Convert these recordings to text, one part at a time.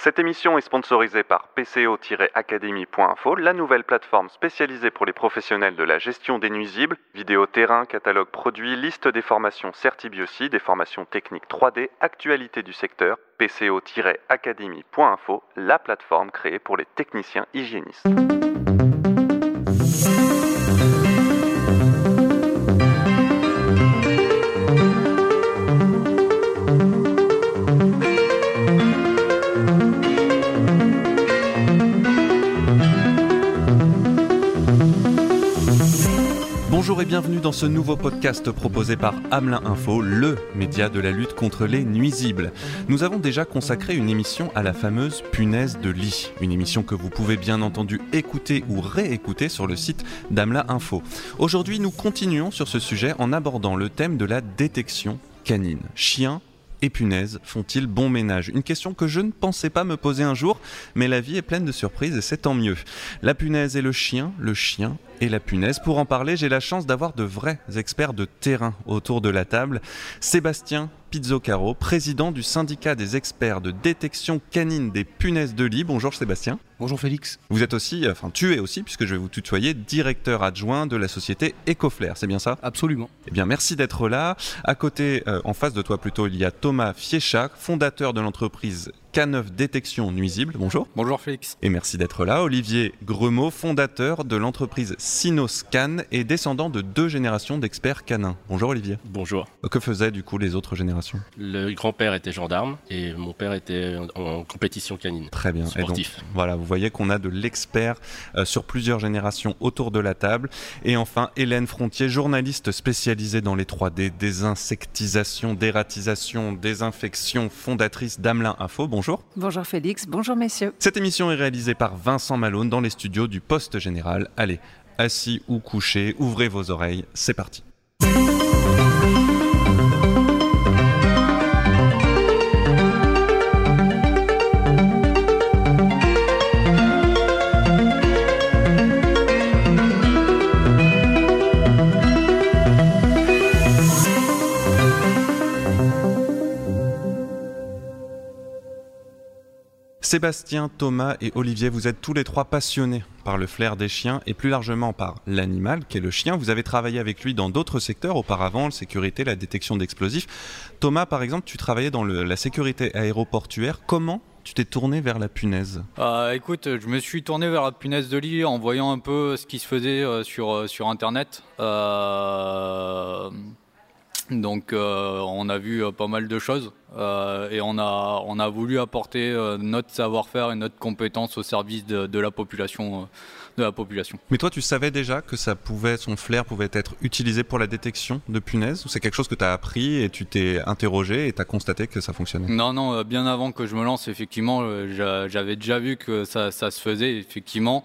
Cette émission est sponsorisée par PCO-Academy.info, la nouvelle plateforme spécialisée pour les professionnels de la gestion des nuisibles, vidéo terrain, catalogue produits, liste des formations Certibiosi, des formations techniques 3D, actualité du secteur, PCO-Academy.info, la plateforme créée pour les techniciens hygiénistes. Bienvenue dans ce nouveau podcast proposé par Hamelin Info, le média de la lutte contre les nuisibles. Nous avons déjà consacré une émission à la fameuse punaise de lit, une émission que vous pouvez bien entendu écouter ou réécouter sur le site d'Hamelin Info. Aujourd'hui, nous continuons sur ce sujet en abordant le thème de la détection canine. Chien, et punaises font-ils bon ménage Une question que je ne pensais pas me poser un jour, mais la vie est pleine de surprises et c'est tant mieux. La punaise et le chien, le chien et la punaise. Pour en parler, j'ai la chance d'avoir de vrais experts de terrain autour de la table. Sébastien Pizzocaro, président du syndicat des experts de détection canine des punaises de lit. Bonjour Sébastien. Bonjour Félix. Vous êtes aussi, enfin tu es aussi, puisque je vais vous tutoyer, directeur adjoint de la société Ecoflair, c'est bien ça? Absolument. Eh bien merci d'être là. À côté, euh, en face de toi plutôt, il y a Thomas Fiéchac, fondateur de l'entreprise K9 Détection Nuisible. Bonjour. Bonjour Félix. Et merci d'être là. Olivier Gremaud, fondateur de l'entreprise Sinoscan et descendant de deux générations d'experts canins. Bonjour Olivier. Bonjour. Que faisaient du coup les autres générations? Le grand-père était gendarme et mon père était en, compétition canine. Très bien. Sportif. voilà, vous voyez qu'on a de l'expert euh, sur plusieurs générations autour de la table. Et enfin, Hélène Frontier, journaliste spécialisée dans les 3D, désinsectisation, dératisation, désinfection, fondatrice d'Amelin Info. Bonjour. Bonjour Félix, bonjour messieurs. Cette émission est réalisée par Vincent Malone dans les studios du Poste Général. Allez, assis ou couché, ouvrez vos oreilles, c'est parti. Sébastien, Thomas et Olivier, vous êtes tous les trois passionnés par le flair des chiens et plus largement par l'animal qui est le chien. Vous avez travaillé avec lui dans d'autres secteurs auparavant, la sécurité, la détection d'explosifs. Thomas, par exemple, tu travaillais dans la sécurité aéroportuaire. Comment tu t'es tourné vers la punaise? Euh, Écoute, je me suis tourné vers la punaise de lit en voyant un peu ce qui se faisait euh, euh, sur Internet. Donc on a vu pas mal de choses. Euh, et on a, on a voulu apporter euh, notre savoir-faire et notre compétence au service de, la population. Euh, de la population. Mais toi, tu savais déjà que ça pouvait, son flair pouvait être utilisé pour la détection de punaises Ou c'est quelque chose que tu as appris et tu t'es interrogé et tu as constaté que ça fonctionnait? Non, non, bien avant que je me lance, effectivement, j'avais déjà vu que ça, ça se faisait, effectivement.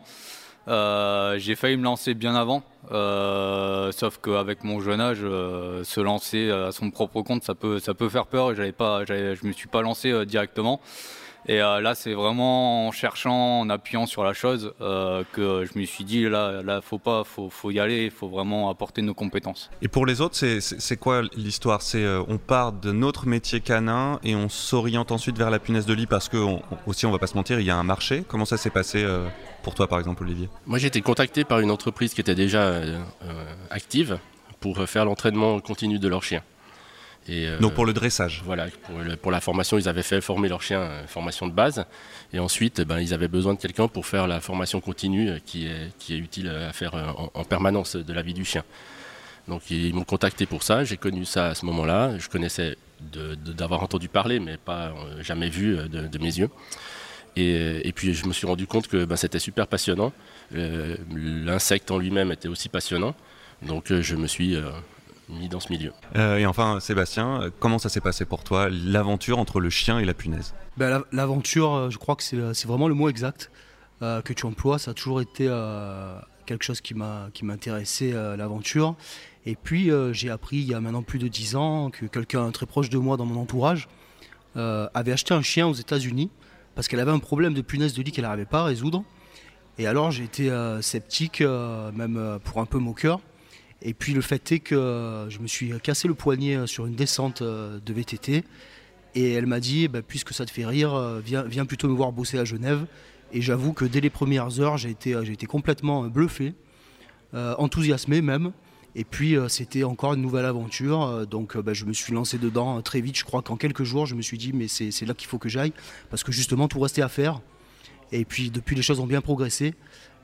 Euh, j'ai failli me lancer bien avant, euh, sauf qu'avec mon jeune âge, euh, se lancer à son propre compte, ça peut, ça peut faire peur. Et j'avais pas, je me suis pas lancé directement. Et là, c'est vraiment en cherchant, en appuyant sur la chose, que je me suis dit là, là, faut pas, faut, faut y aller, il faut vraiment apporter nos compétences. Et pour les autres, c'est quoi l'histoire? C'est on part de notre métier canin et on s'oriente ensuite vers la punaise de lit parce que aussi, on va pas se mentir, il y a un marché. Comment ça s'est passé pour toi, par exemple, Olivier? Moi, j'ai été contacté par une entreprise qui était déjà euh, euh, active pour faire l'entraînement continu de leurs chiens. Et, euh, Donc pour le dressage Voilà, pour, la formation, ils avaient fait former leurs chiens, formation de base. Et ensuite, ben, ils avaient besoin de quelqu'un pour faire la formation continue qui est, qui est utile à faire en, permanence de la vie du chien. Donc ils m'ont contacté pour ça, j'ai connu ça à ce moment-là. Je connaissais d'avoir entendu parler, mais pas jamais vu de mes yeux. Et, puis je me suis rendu compte que ben, c'était super passionnant. Euh, l'insecte en lui-même était aussi passionnant. Donc euh, je me suis euh, mis dans ce milieu. et enfin, Sébastien, comment ça s'est passé pour toi, l'aventure entre le chien et la punaise? Ben, L'aventure, je crois que c'est vraiment le mot exact que tu emploies. Ça a toujours été quelque chose qui m'a intéressé, l'aventure. Et puis j'ai appris il y a maintenant plus de 10 ans que quelqu'un très proche de moi dans mon entourage avait acheté un chien aux États-Unis parce qu'elle avait un problème de punaise de lit qu'elle n'arrivait pas à résoudre. Et alors j'ai été euh, sceptique, euh, même euh, pour un peu moqueur. Et puis le fait est que je me suis cassé le poignet sur une descente de VTT. Et elle m'a dit, bah, puisque ça te fait rire, euh, viens, plutôt me voir bosser à Genève. Et j'avoue que dès les premières heures, j'ai été, complètement bluffé, enthousiasmé même. Et puis c'était encore une nouvelle aventure, donc bah, je me suis lancé dedans très vite. Je crois qu'en quelques jours, je me suis dit mais c'est là qu'il faut que j'aille, parce que justement tout restait à faire. Et puis depuis les choses ont bien progressé.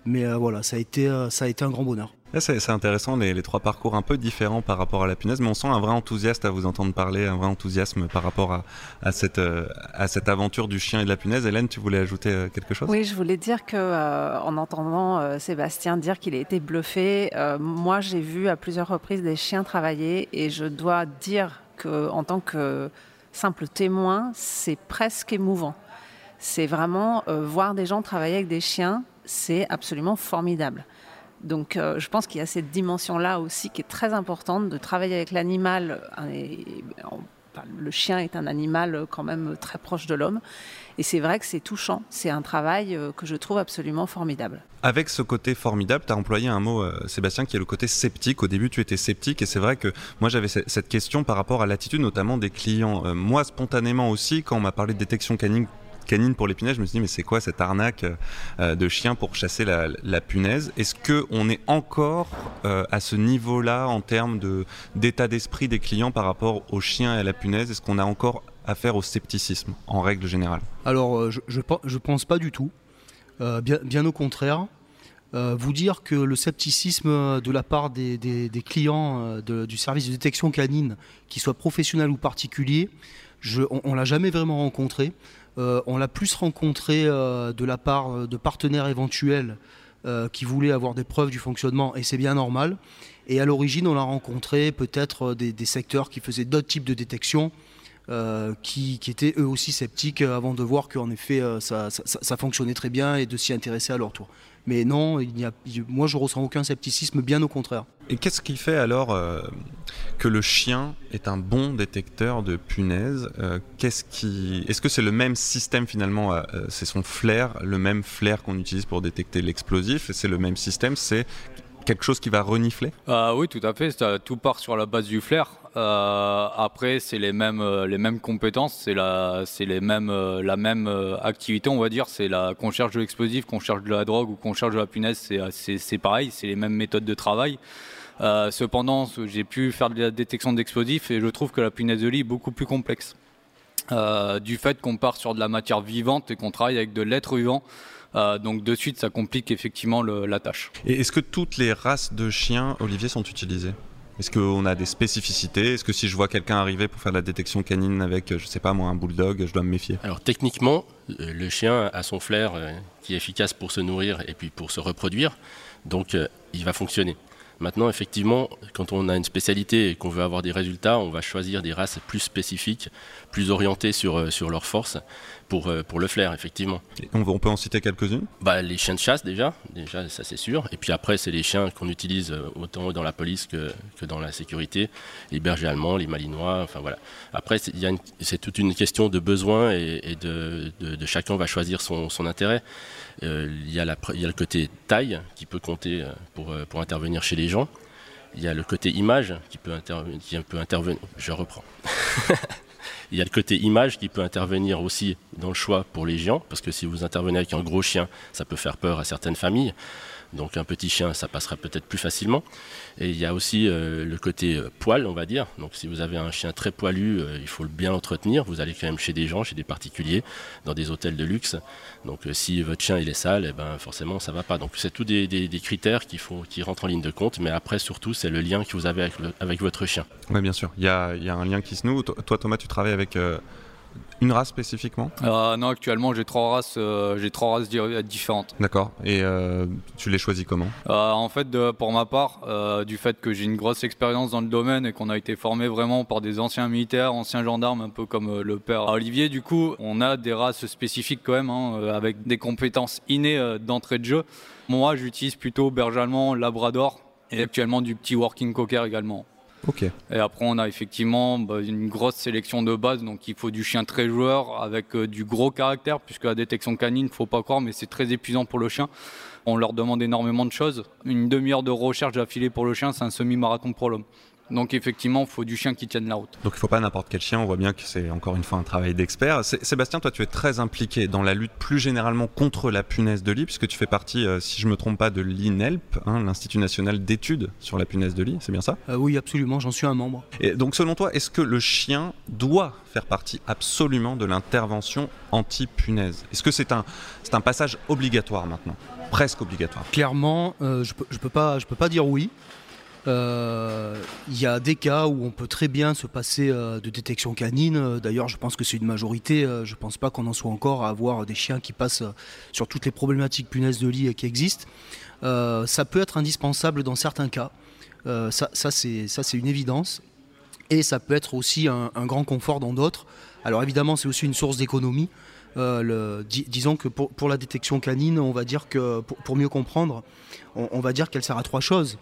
Mais euh, voilà, euh, ça a été un grand bonheur. C'est intéressant, les, trois parcours un peu différents par rapport à la punaise, mais on sent un vrai enthousiasme à vous entendre parler, un vrai enthousiasme par rapport à, euh, cette aventure du chien et de la punaise. Hélène, tu voulais ajouter quelque chose? Oui, je voulais dire que en entendant Sébastien dire qu'il a été bluffé, moi j'ai vu à plusieurs reprises des chiens travailler et je dois dire qu'en tant que simple témoin, c'est presque émouvant. C'est vraiment voir des gens travailler avec des chiens c'est absolument formidable. Donc euh, je pense qu'il y a cette dimension-là aussi qui est très importante de travailler avec l'animal. le chien est un animal quand même très proche de l'homme. Et c'est vrai que c'est touchant. C'est un travail euh, que je trouve absolument formidable. Avec ce côté formidable, tu as employé un mot, euh, Sébastien, qui est le côté sceptique. Au début, tu étais sceptique. Et c'est vrai que moi, j'avais cette question par rapport à l'attitude, notamment des clients. moi, spontanément aussi, quand on m'a parlé de détection canine canine pour les punaises, je me suis dit mais c'est quoi cette arnaque euh, de chien pour chasser la, punaise? Est-ce que on est encore euh, à ce niveau-là en termes de d'état d'esprit des clients par rapport aux chiens et à la punaise? Est-ce qu'on a encore affaire au scepticisme en règle générale? Alors euh, je, je, pense pas du tout. bien, au contraire. vous dire que le scepticisme de la part des, clients du service de détection canine, qu'ils soient professionnels ou particuliers, je, on, ne l'a jamais vraiment rencontré. Euh, on l'a plus rencontré euh, de la part euh, de partenaires éventuels qui voulaient avoir des preuves du fonctionnement, et c'est bien normal. Et à l'origine, on l'a rencontré peut-être des, secteurs qui faisaient d'autres types de détection, qui, étaient eux aussi sceptiques avant de voir qu'en effet ça, fonctionnait très bien et de s'y intéresser à leur tour. Mais non, moi je ressens aucun scepticisme, bien au contraire. Et qu'est-ce qui fait alors euh, que le chien est un bon détecteur de punaises euh, Qu'est-ce qui, est-ce que c'est le même système finalement euh, C'est son flair, le même flair qu'on utilise pour détecter l'explosif. C'est le même système. C'est quelque chose qui va renifler? Oui, tout à fait. tout part sur la base du flair. Euh, après, c'est les mêmes, euh, les mêmes compétences, c'est la, c'est les mêmes, euh, la même activité, on va dire. C'est la qu'on cherche de l'explosif, qu'on cherche de la drogue ou qu'on cherche de la punaise, c'est, c'est, pareil, c'est les mêmes méthodes de travail. cependant, j'ai pu faire de la détection d'explosifs et je trouve que la punaise de lit est beaucoup plus complexe. du fait qu'on part sur de la matière vivante et qu'on travaille avec de l'être vivant. Donc de suite, ça complique effectivement la tâche. Et est-ce que toutes les races de chiens, Olivier, sont utilisées? Est-ce qu'on a des spécificités? Est-ce que si je vois quelqu'un arriver pour faire de la détection canine avec, je sais pas moi, un bulldog, je dois me méfier? Alors techniquement, euh, le chien a son flair euh, qui est efficace pour se nourrir et puis pour se reproduire, donc euh, il va fonctionner. Maintenant, effectivement, quand on a une spécialité et qu'on veut avoir des résultats, on va choisir des races plus spécifiques, plus orientées sur, euh, sur leurs forces pour, euh, pour le flair, effectivement. on, peut en citer quelques-unes? Bah, Les chiens de chasse, déjà, déjà ça c'est sûr. Et puis après, c'est les chiens qu'on utilise euh, autant dans la police que, que dans la sécurité, les bergers allemands, les malinois, enfin voilà. Après, c'est toute une question de besoin et, de, de, chacun va choisir son, son intérêt. il, y a la, il y a le côté taille qui peut compter pour, pour intervenir chez les gens. Il y a le côté image qui peut, qui peut intervenir. Je reprends. il y a le côté image qui peut intervenir aussi dans le choix pour les géants, parce que si vous intervenez avec un gros chien, ça peut faire peur à certaines familles. Donc un petit chien, ça passera peut-être plus facilement. Et il y a aussi euh, le côté euh, poil, on va dire. Donc si vous avez un chien très poilu, euh, il faut le bien entretenir. Vous allez quand même chez des gens, chez des particuliers, dans des hôtels de luxe. Donc si votre chien il est sale, eh ben, forcément ça va pas. Donc c'est tous des, critères qui, faut, qui rentrent en ligne de compte. Mais après surtout, c'est le lien que vous avez avec, votre chien. Oui, bien sûr. Il y a, y a, un lien qui se noue. Toi Thomas, tu travailles avec une race spécifiquement? Euh, Non, actuellement j'ai trois races, euh, j'ai trois races différentes. D'accord. Et euh, tu les choisis comment? En fait, pour ma part, du fait que j'ai une grosse expérience dans le domaine et qu'on a été formé vraiment par des anciens militaires, anciens gendarmes, un peu comme le père Olivier, du coup, on a des races spécifiques quand même, hein, avec des compétences innées d'entrée de jeu. Moi, j'utilise plutôt berger allemand, labrador et actuellement du petit working cocker également. Et après, on a effectivement bah, une grosse sélection de base, donc il faut du chien très joueur avec euh, du gros caractère, puisque la détection canine, faut pas croire, mais c'est très épuisant pour le chien. On leur demande énormément de choses. Une demi-heure de recherche d'affilée pour le chien, c'est un semi-marathon pour l'homme. Donc effectivement, il faut du chien qui tienne la route. Donc il ne faut pas n'importe quel chien, on voit bien que c'est encore une fois un travail d'expert. Sébastien, toi tu es très impliqué dans la lutte plus généralement contre la punaise de lit, puisque tu fais partie, euh, si je ne me trompe pas, de l'INELP, hein, l'Institut national d'études sur la punaise de lit, c'est bien ça? Euh, Oui, absolument, j'en suis un membre. Et donc selon toi, est-ce que le chien doit faire partie absolument de l'intervention anti-punaise? Est-ce que c'est un, un passage obligatoire maintenant? Presque obligatoire Clairement, euh, je ne peux, pas, je peux pas dire oui. Euh, il y a des cas où on peut très bien se passer euh, de détection canine. D'ailleurs, je pense que c'est une majorité. Euh, je ne pense pas qu'on en soit encore à avoir des chiens qui passent sur toutes les problématiques punaises de lit qui existent. ça peut être indispensable dans certains cas. ça c'est une évidence. Et ça peut être aussi un, grand confort dans d'autres. Alors évidemment, c'est aussi une source d'économie. Disons que pour, la détection canine, on va dire que pour, mieux comprendre, on va dire qu'elle sert à trois choses.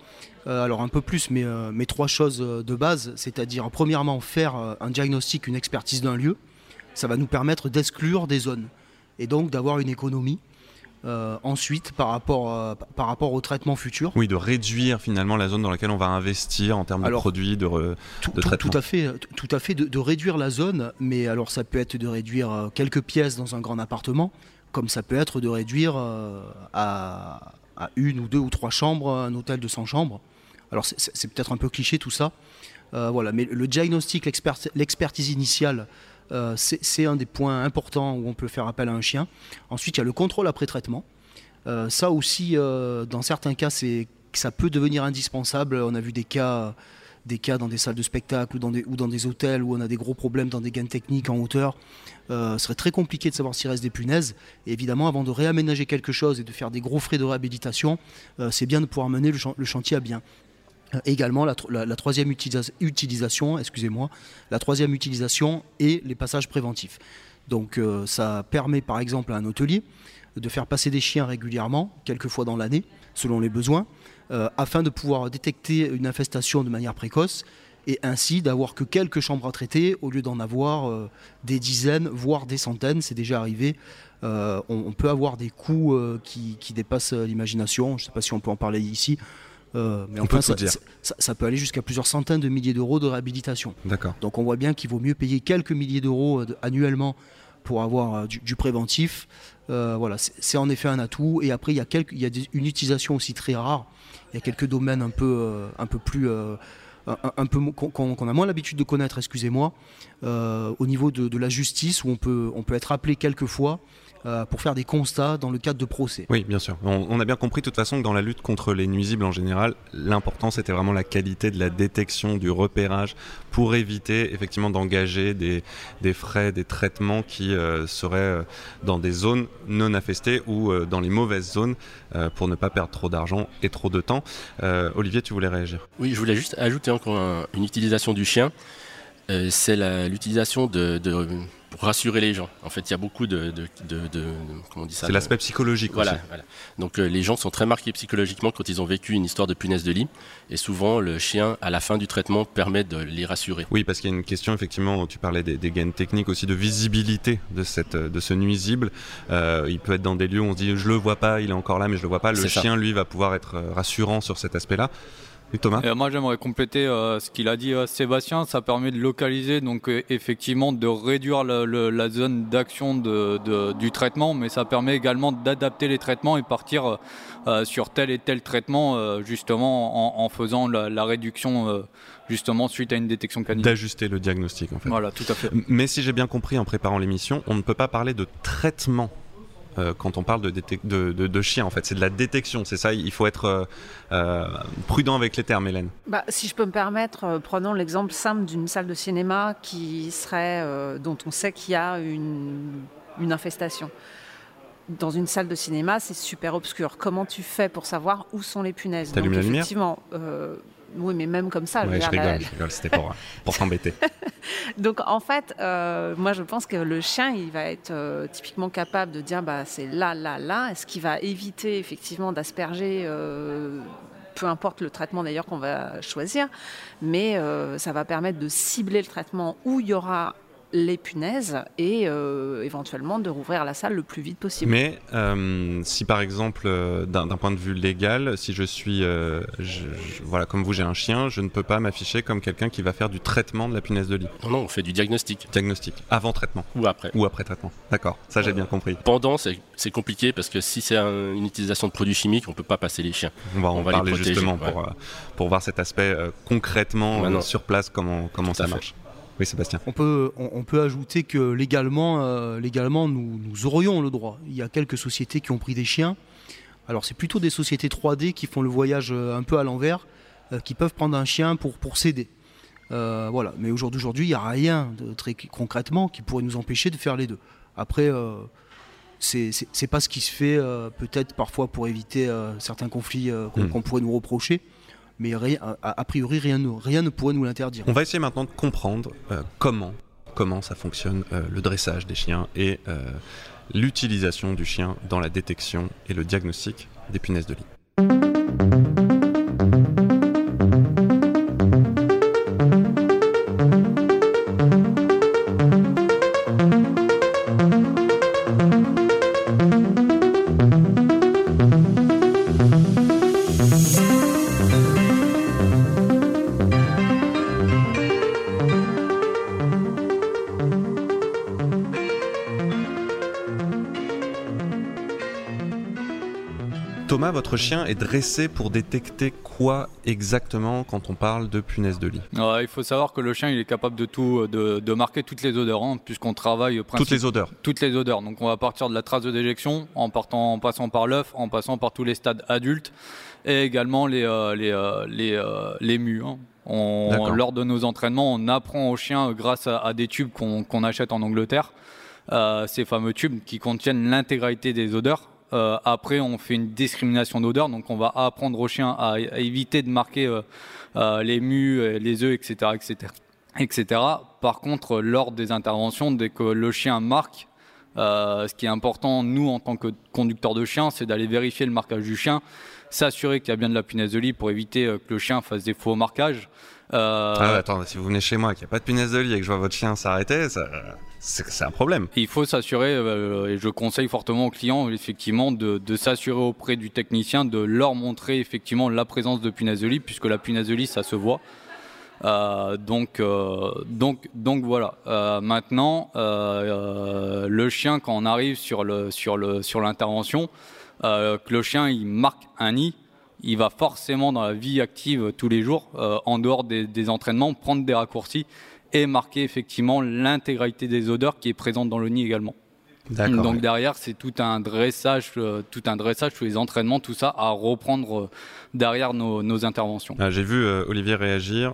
Euh, alors un peu plus, mais, euh, trois choses euh, de base, c'est-à-dire premièrement faire un diagnostic, une expertise d'un lieu, ça va nous permettre d'exclure des zones et donc d'avoir une économie. Ensuite, par rapport, par rapport au traitement futur. Oui, de réduire finalement la zone dans laquelle on va investir en termes de produits, de, tout, traitement. Tout à fait, tout à fait de, réduire la zone, mais alors ça peut être de réduire quelques pièces dans un grand appartement, comme ça peut être de réduire à, à, une ou deux ou trois chambres un hôtel de 100 chambres. Alors c'est peut-être un peu cliché tout ça, euh, voilà, mais le diagnostic, l'expertise initiale, euh, c'est un des points importants où on peut faire appel à un chien. Ensuite, il y a le contrôle après traitement. Euh, ça aussi, dans certains cas, ça peut devenir indispensable. On a vu des cas, dans des salles de spectacle ou dans, des, hôtels où on a des gros problèmes dans des gaines techniques en hauteur. ce serait très compliqué de savoir s'il reste des punaises. Évidemment, avant de réaménager quelque chose et de faire des gros frais de réhabilitation, c'est bien de pouvoir mener le chantier à bien. Euh, également, la, troisième utilisation, excusez-moi, la troisième utilisation et les passages préventifs. Donc, euh, ça permet par exemple à un hôtelier de faire passer des chiens régulièrement, quelques fois dans l'année, selon les besoins, euh, afin de pouvoir détecter une infestation de manière précoce et ainsi d'avoir que quelques chambres à traiter au lieu d'en avoir des dizaines, voire des centaines. C'est déjà arrivé. On, peut avoir des coûts qui dépassent l'imagination. Je ne sais pas si on peut en parler ici. Euh, mais on ça, dire. Ça, peut aller jusqu'à plusieurs centaines de milliers d'euros de réhabilitation. D'accord. Donc on voit bien qu'il vaut mieux payer quelques milliers d'euros euh, annuellement pour avoir euh, du, préventif. voilà, c'est en effet un atout. Et après, il y a, quelques, il y a une utilisation aussi très rare. Il y a quelques domaines un peu, un peu plus un, peu qu'on a moins l'habitude de connaître, excusez-moi, au niveau de, de, la justice où on peut, on peut être appelé quelques fois euh, pour faire des constats dans le cadre de procès. Oui, bien sûr. On, a bien compris de toute façon que dans la lutte contre les nuisibles en général, l'important c'était vraiment la qualité de la détection, du repérage, pour éviter effectivement d'engager des, des, frais, des traitements qui euh, seraient euh, dans des zones non infestées ou dans les mauvaises zones pour ne pas perdre trop d'argent et trop de temps. Olivier, tu voulais réagir? Oui, je voulais juste ajouter encore une utilisation du chien. c'est l'utilisation de, de pour rassurer les gens. En fait, il y a beaucoup de, comment on dit ça C'est l'aspect psychologique voilà, aussi. Voilà. Donc euh, les gens sont très marqués psychologiquement quand ils ont vécu une histoire de punaise de lit. Et souvent, le chien, à la fin du traitement, permet de les rassurer. Oui, parce qu'il y a une question, effectivement, tu parlais des, gaines techniques aussi de visibilité de, cette, de ce nuisible. Euh, il peut être dans des lieux où on se dit je le vois pas, il est encore là, mais je le vois pas. Le chien, lui, va pouvoir être euh, rassurant sur cet aspect-là. Thomas Moi j'aimerais compléter euh, ce qu'il a dit euh, Sébastien, ça permet de localiser, donc euh, effectivement de réduire la zone d'action du traitement, mais ça permet également d'adapter les traitements et partir sur tel et tel traitement justement en, faisant la, la réduction justement suite à une détection canine. D'ajuster le diagnostic en fait. Voilà, tout à fait. Mais si j'ai bien compris en préparant l'émission, on ne peut pas parler de traitement euh, quand on parle de, de, de, chiens, en fait. C'est de la détection, c'est ça. Il faut être euh, euh, prudent avec les termes, Hélène. Bah, si je peux me permettre, prenons l'exemple simple d'une salle de cinéma qui serait, dont on sait qu'il y a une, une infestation dans une salle de cinéma, c'est super obscur. Comment tu fais pour savoir où sont les punaises? Donc, la lumière? effectivement, oui, mais même comme ça. je, rigole, je rigole, c'était pour, pour s'embêter. Donc en fait, euh, moi je pense que le chien, il va être euh, typiquement capable de dire bah, c'est là, là, là. Est-ce qu'il va éviter effectivement d'asperger euh, peu importe le traitement d'ailleurs qu'on va choisir, mais ça va permettre de cibler le traitement où il y aura les punaises et euh, éventuellement de rouvrir la salle le plus vite possible. Mais euh, si par exemple, euh, d'un point de vue légal, si je suis, voilà, comme vous, j'ai un chien, je ne peux pas m'afficher comme quelqu'un qui va faire du traitement de la punaise de lit. Non, non, on fait du diagnostic. Diagnostic. Avant traitement. Ou après. Ou après traitement. D'accord, ça j'ai bien compris. Pendant, c'est compliqué parce que si c'est une utilisation de produits chimiques, on peut pas passer les chiens. On va en parler justement pour, pour voir cet aspect concrètement sur place, comment, comment ça marche. Oui, Sébastien. On peut, on, peut ajouter que légalement, euh, légalement nous, nous, aurions le droit. Il y a quelques sociétés qui ont pris des chiens. Alors, c'est plutôt des sociétés 3D qui font le voyage euh, un peu à l'envers, euh, qui peuvent prendre un chien pour, pour céder. voilà. Mais aujourd'hui, il n'y a rien de très concrètement qui pourrait nous empêcher de faire les deux. Après, c'est pas ce qui se fait, peut-être parfois pour éviter certains conflits hmm. qu'on pourrait nous reprocher mais a, priori rien ne, rien ne pourrait nous l'interdire. On va essayer maintenant de comprendre euh, comment, comment ça fonctionne euh, le dressage des chiens et euh, l'utilisation du chien dans la détection et le diagnostic des punaises de lit. Thomas, votre chien est dressé pour détecter quoi exactement quand on parle de punaise de lit Il faut savoir que le chien il est capable de tout, de, marquer toutes les odeurs, hein, puisqu'on travaille toutes les odeurs. Toutes les odeurs. Donc on va partir de la trace de déjection, en partant, en passant par l'œuf, en passant par tous les stades adultes, et également les euh, les euh, les, euh, les mus. Hein. lors de nos entraînements, on apprend au chien grâce à, des tubes qu'on achète en Angleterre. ces fameux tubes qui contiennent l'intégralité des odeurs euh, après, on fait une discrimination d'odeur, donc on va apprendre au chien à, éviter de marquer euh, euh, les mus, les œufs, etc., etc., etc. Par contre, lors des interventions, dès que le chien marque, ce qui est important, nous, en tant que conducteurs de chien, c'est d'aller vérifier le marquage du chien, s'assurer qu'il y a bien de la punaise de lit pour éviter que le chien fasse des faux marquages. Euh... Ah, attends, si vous venez chez moi, qu'il n'y a pas de punaise de lit et que je vois votre chien s'arrêter, c'est un problème. Il faut s'assurer, euh, et je conseille fortement aux clients, effectivement, de, de s'assurer auprès du technicien, de leur montrer effectivement la présence de punaise de lit, puisque la punaise de lit, ça se voit. Euh, donc, euh, donc, donc voilà. Euh, maintenant, le chien, quand on arrive sur le sur le sur l'intervention, que le chien il marque un nid, il va forcément dans la vie active tous les jours, euh, en dehors des, entraînements, prendre des raccourcis et marquer effectivement l'intégralité des odeurs qui est présente dans le nid également. Donc derrière, c'est tout un dressage, euh, tout un dressage, tous les entraînements, tout ça à reprendre euh, derrière nos, interventions. Ah, j'ai vu euh, Olivier réagir.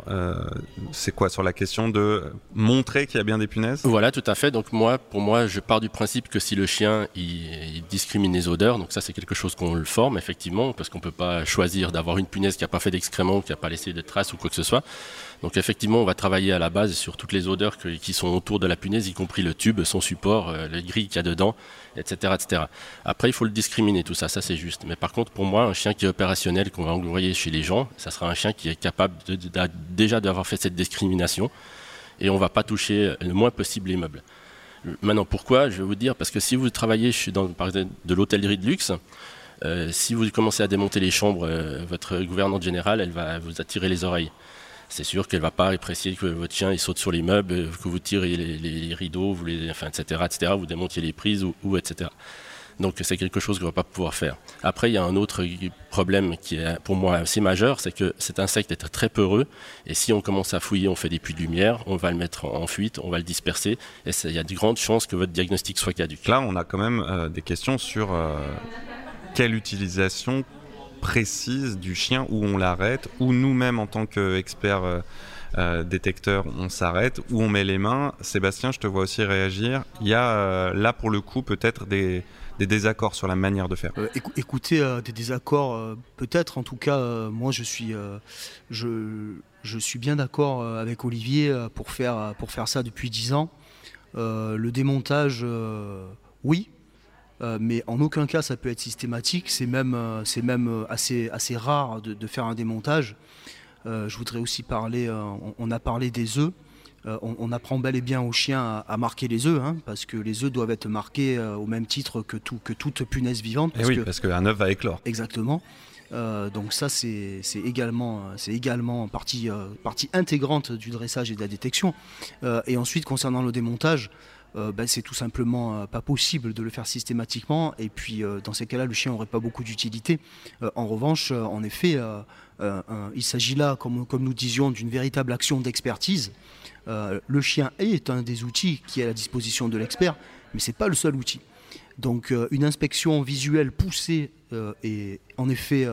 c'est quoi sur la question de montrer qu'il y a bien des punaises? Voilà, tout à fait. Donc moi, pour moi, je pars du principe que si le chien il, discrimine les odeurs, donc ça c'est quelque chose qu'on le forme effectivement, parce qu'on peut pas choisir d'avoir une punaise qui a pas fait d'excréments, qui a pas laissé de traces ou quoi que ce soit. Donc effectivement, on va travailler à la base sur toutes les odeurs qui sont autour de la punaise, y compris le tube, son support, euh, les grilles qu'il y a dedans, etc., etc. Après, il faut le discriminer, tout ça, ça c'est juste. Mais par contre, pour moi, un chien qui est opérationnel, qu'on va envoyer chez les gens, ça sera un chien qui est capable déjà d'avoir fait cette discrimination, et on va pas toucher le moins possible les meubles. Maintenant, pourquoi? Je vais vous dire, parce que si vous travaillez dans, par exemple, de l'hôtellerie de luxe, euh, si vous commencez à démonter les chambres, euh, votre gouvernante générale, elle va vous attirer les oreilles c'est sûr qu'elle va pas apprécier que votre chien il saute sur les meubles, que vous tirez les, rideaux, vous les, etc., etc., vous démontiez les prises ou, etc. Donc c'est quelque chose qu'on va pas pouvoir faire. Après, il y a un autre problème qui est pour moi assez majeur, c'est que cet insecte est très peureux, et si on commence à fouiller, on fait des puits de lumière, on va le mettre en fuite, on va le disperser, et il y a de grandes chances que votre diagnostic soit caduque. Là, on a quand même euh, des questions sur euh, quelle utilisation précise du chien où on l'arrête, où nous-mêmes en tant qu'experts euh, euh, détecteurs on s'arrête, où on met les mains. Sébastien, je te vois aussi réagir. Il y a euh, là pour le coup peut-être des, désaccords sur la manière de faire. écoutez, des désaccords, peut-être. En tout cas, moi je suis, je, je, suis bien d'accord avec Olivier pour faire, pour faire ça depuis 10 ans. le démontage, oui, euh, mais en aucun cas ça peut être systématique. C'est même, euh, même euh, assez, assez rare de, faire un démontage. je voudrais aussi parler, on, a parlé des œufs. On, apprend bel et bien au chien à, marquer les œufs, hein, parce que les œufs doivent être marqués au même titre que, tout, que toute punaise vivante. Eh parce oui, parce qu'un œuf va éclore. Exactement. donc ça, c'est également, également partie, partie intégrante du dressage et de la détection. et ensuite, concernant le démontage, euh, ben, c'est tout simplement euh, pas possible de le faire systématiquement. Et puis, euh, dans ces cas-là, le chien n'aurait pas beaucoup d'utilité. en revanche, en effet, il s'agit là, comme, comme, nous disions, d'une véritable action d'expertise. le chien est un des outils qui est à la disposition de l'expert, mais ce n'est pas le seul outil. Donc, une inspection visuelle poussée est en effet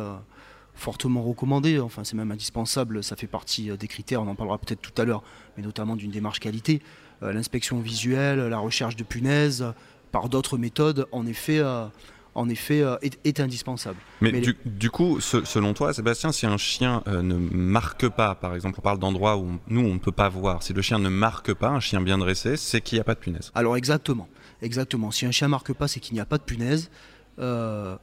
fortement recommandée. Enfin, c'est même indispensable. Ça fait partie des critères. On en parlera peut-être tout à l'heure, mais notamment d'une démarche qualité. Euh, l'inspection visuelle, la recherche de punaises, par d'autres méthodes, en effet, euh, en effet euh, est, indispensable. Mais, du, coup, selon toi, Sébastien, si un chien ne marque pas, par exemple, on parle d'endroits où nous, on ne peut pas voir, si le chien ne marque pas, un chien bien dressé, c'est qu'il n'y a pas de punaise. Alors exactement, exactement. Si un chien ne marque pas, c'est qu'il n'y a pas de punaise. à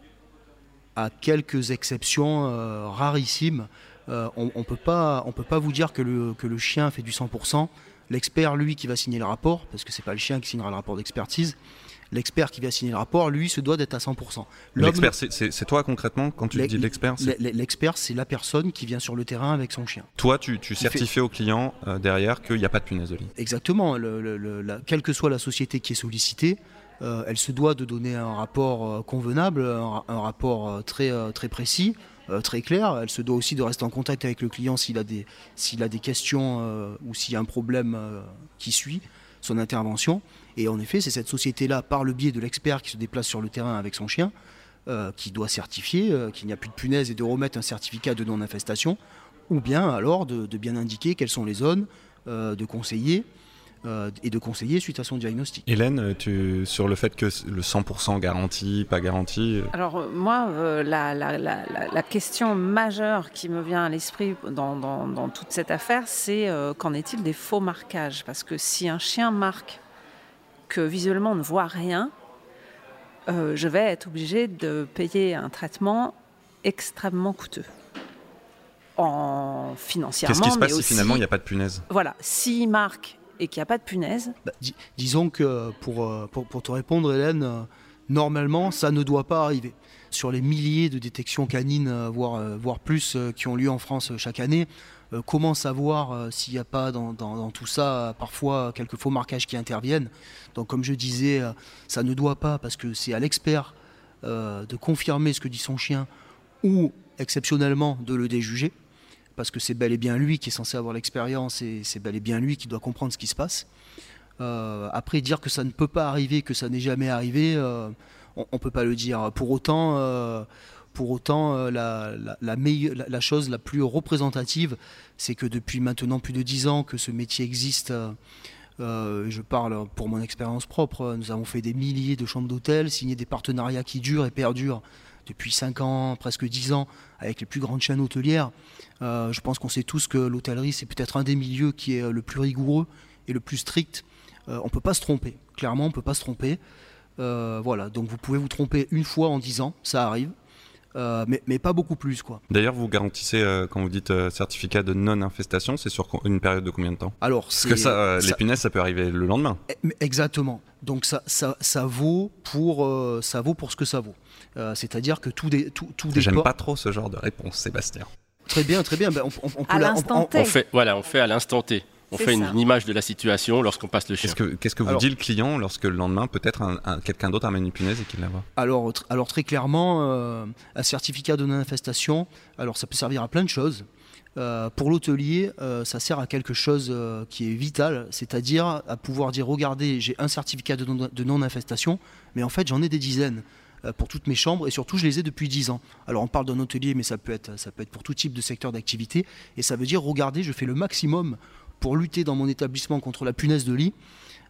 quelques exceptions rarissimes, on ne peut, pas, peut pas vous dire que le, que le chien fait du 100%. L'expert, lui, qui va signer le rapport, parce que c'est pas le chien qui signera le rapport d'expertise, l'expert qui va signer le rapport, lui, se doit d'être à 100%. L'expert, c'est toi concrètement quand tu dis l'expert L'expert, c'est la personne qui vient sur le terrain avec son chien. Toi, tu, certifies au client euh, derrière qu'il n'y a pas de punaise de lit. Exactement. quelle que soit la société qui est sollicitée, euh, elle se doit de donner un rapport euh, convenable, un, rapport très, très précis. Euh, très clair. Elle se doit aussi de rester en contact avec le client s'il a des, s'il a des questions euh, ou s'il y a un problème euh, qui suit son intervention. Et en effet, c'est cette société-là, par le biais de l'expert qui se déplace sur le terrain avec son chien, qui doit certifier qu'il n'y a plus de punaise et de remettre un certificat de non-infestation, ou bien alors de, de, bien indiquer quelles sont les zones, de conseiller euh, et de conseiller suite à son diagnostic. Hélène, tu, sur le fait que le 100% garanti, pas garanti euh, Alors euh, moi, la, question majeure qui me vient à l'esprit dans, toute cette affaire, c'est qu'en est-il des faux marquages? Parce que si un chien marque que visuellement on ne voit rien, je vais être obligé de payer un traitement extrêmement coûteux en financièrement. Qu'est-ce qui se passe si finalement il n'y a pas de punaise? Voilà, s'il marque et qu'il n'y a pas de punaise. Bah, Disons que pour, euh, pour, pour, te répondre, Hélène, euh, normalement, ça ne doit pas arriver. Sur les milliers de détections canines, euh, voire, voire plus, qui ont lieu en France chaque année, comment savoir s'il n'y a pas dans, dans, tout ça parfois quelques faux marquages qui interviennent? Donc, comme je disais, ça ne doit pas, parce que c'est à l'expert de confirmer ce que dit son chien ou exceptionnellement de le déjuger parce que c'est bel et bien lui qui est censé avoir l'expérience et c'est bel et bien lui qui doit comprendre ce qui se passe. Euh, après, dire que ça ne peut pas arriver, que ça n'est jamais arrivé, euh, on ne peut pas le dire. Pour autant, euh, la, chose la plus représentative, c'est que depuis maintenant plus de dix ans que ce métier existe, je parle pour mon expérience propre, nous avons fait des milliers de chambres d'hôtel, signé des partenariats qui durent et perdurent depuis 5 ans, presque 10 ans, avec les plus grandes chaînes hôtelières. Euh, je pense qu'on sait tous que l'hôtellerie, c'est peut-être un des milieux qui est le plus rigoureux et le plus strict. Euh, on ne peut pas se tromper. Clairement, on ne peut pas se tromper. Euh, voilà, donc vous pouvez vous tromper une fois en 10 ans, ça arrive. Mais, pas beaucoup plus. quoi. D'ailleurs, vous garantissez, quand vous dites certificat de non-infestation, c'est sur une période de combien de temps? Alors, Parce que ça, l'épinesse, ça peut arriver le lendemain. Eh, exactement. Donc ça, ça, ça, vaut pour, ça vaut pour ce que ça vaut. C'est-à-dire que tout, des, tout, tout J'aime pas trop ce genre de réponse, Sébastien. Très bien, très bien. Ben, on, on, peut à on, fait, voilà, on fait à l'instant T. On fait une, image de la situation lorsqu'on passe le chien. Qu'est-ce que, vous dit le client lorsque le lendemain, peut-être un, quelqu'un d'autre amène une punaise et qu'il la voit alors, alors, très clairement, euh, un certificat de non-infestation, alors ça peut servir à plein de choses. Euh, pour l'hôtelier, euh, ça sert à quelque chose qui est vital, c'est-à-dire à pouvoir dire regardez, j'ai un certificat de non-infestation, mais en fait j'en ai des dizaines. Pour toutes mes chambres et surtout je les ai depuis 10 ans. Alors on parle d'un hôtelier mais ça peut, être, ça peut être pour tout type de secteur d'activité et ça veut dire regardez je fais le maximum pour lutter dans mon établissement contre la punaise de lit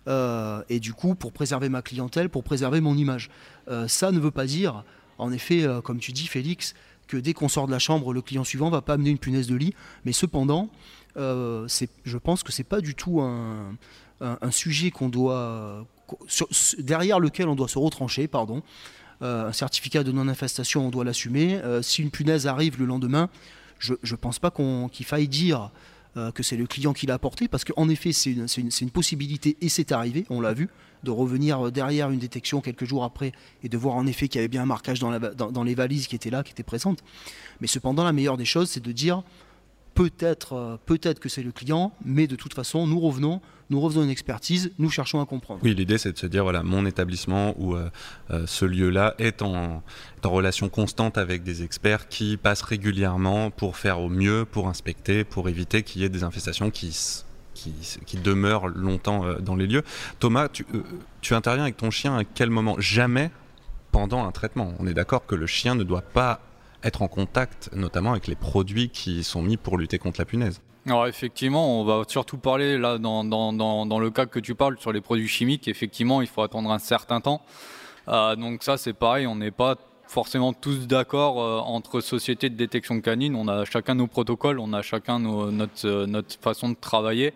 euh, et du coup pour préserver ma clientèle, pour préserver mon image. Euh, ça ne veut pas dire en effet comme tu dis Félix que dès qu'on sort de la chambre le client suivant va pas amener une punaise de lit mais cependant je pense que c'est pas du tout un, sujet qu'on doit derrière lequel on doit se retrancher pardon euh, un certificat de non-infestation, on doit l'assumer. Euh, si une punaise arrive le lendemain, je ne pense pas qu'il faille dire que c'est le client qui l'a apporté, parce qu'en effet, c'est une, une, possibilité, et c'est arrivé, on l'a vu, de revenir derrière une détection quelques jours après et de voir en effet qu'il y avait bien un marquage dans, la, dans, les valises qui étaient là, qui étaient présentes. Mais cependant, la meilleure des choses, c'est de dire peut-être euh, peut-être que c'est le client, mais de toute façon, nous revenons, nous revenons une expertise, nous cherchons à comprendre. Oui, l'idée c'est de se dire voilà, mon établissement ou euh, euh, ce lieu-là est en, en, relation constante avec des experts qui passent régulièrement pour faire au mieux, pour inspecter, pour éviter qu'il y ait des infestations qui qui, qui demeurent longtemps dans les lieux. Thomas, tu, tu interviens avec ton chien à quel moment? Jamais pendant un traitement. On est d'accord que le chien ne doit pas être en contact notamment avec les produits qui sont mis pour lutter contre la punaise. Alors effectivement, on va surtout parler là dans, le cas que tu parles sur les produits chimiques. Effectivement, il faut attendre un certain temps. Euh, donc ça, c'est pareil, on n'est pas forcément tous d'accord euh, entre sociétés de détection canine. On a chacun nos protocoles, on a chacun notre, euh, notre façon de travailler.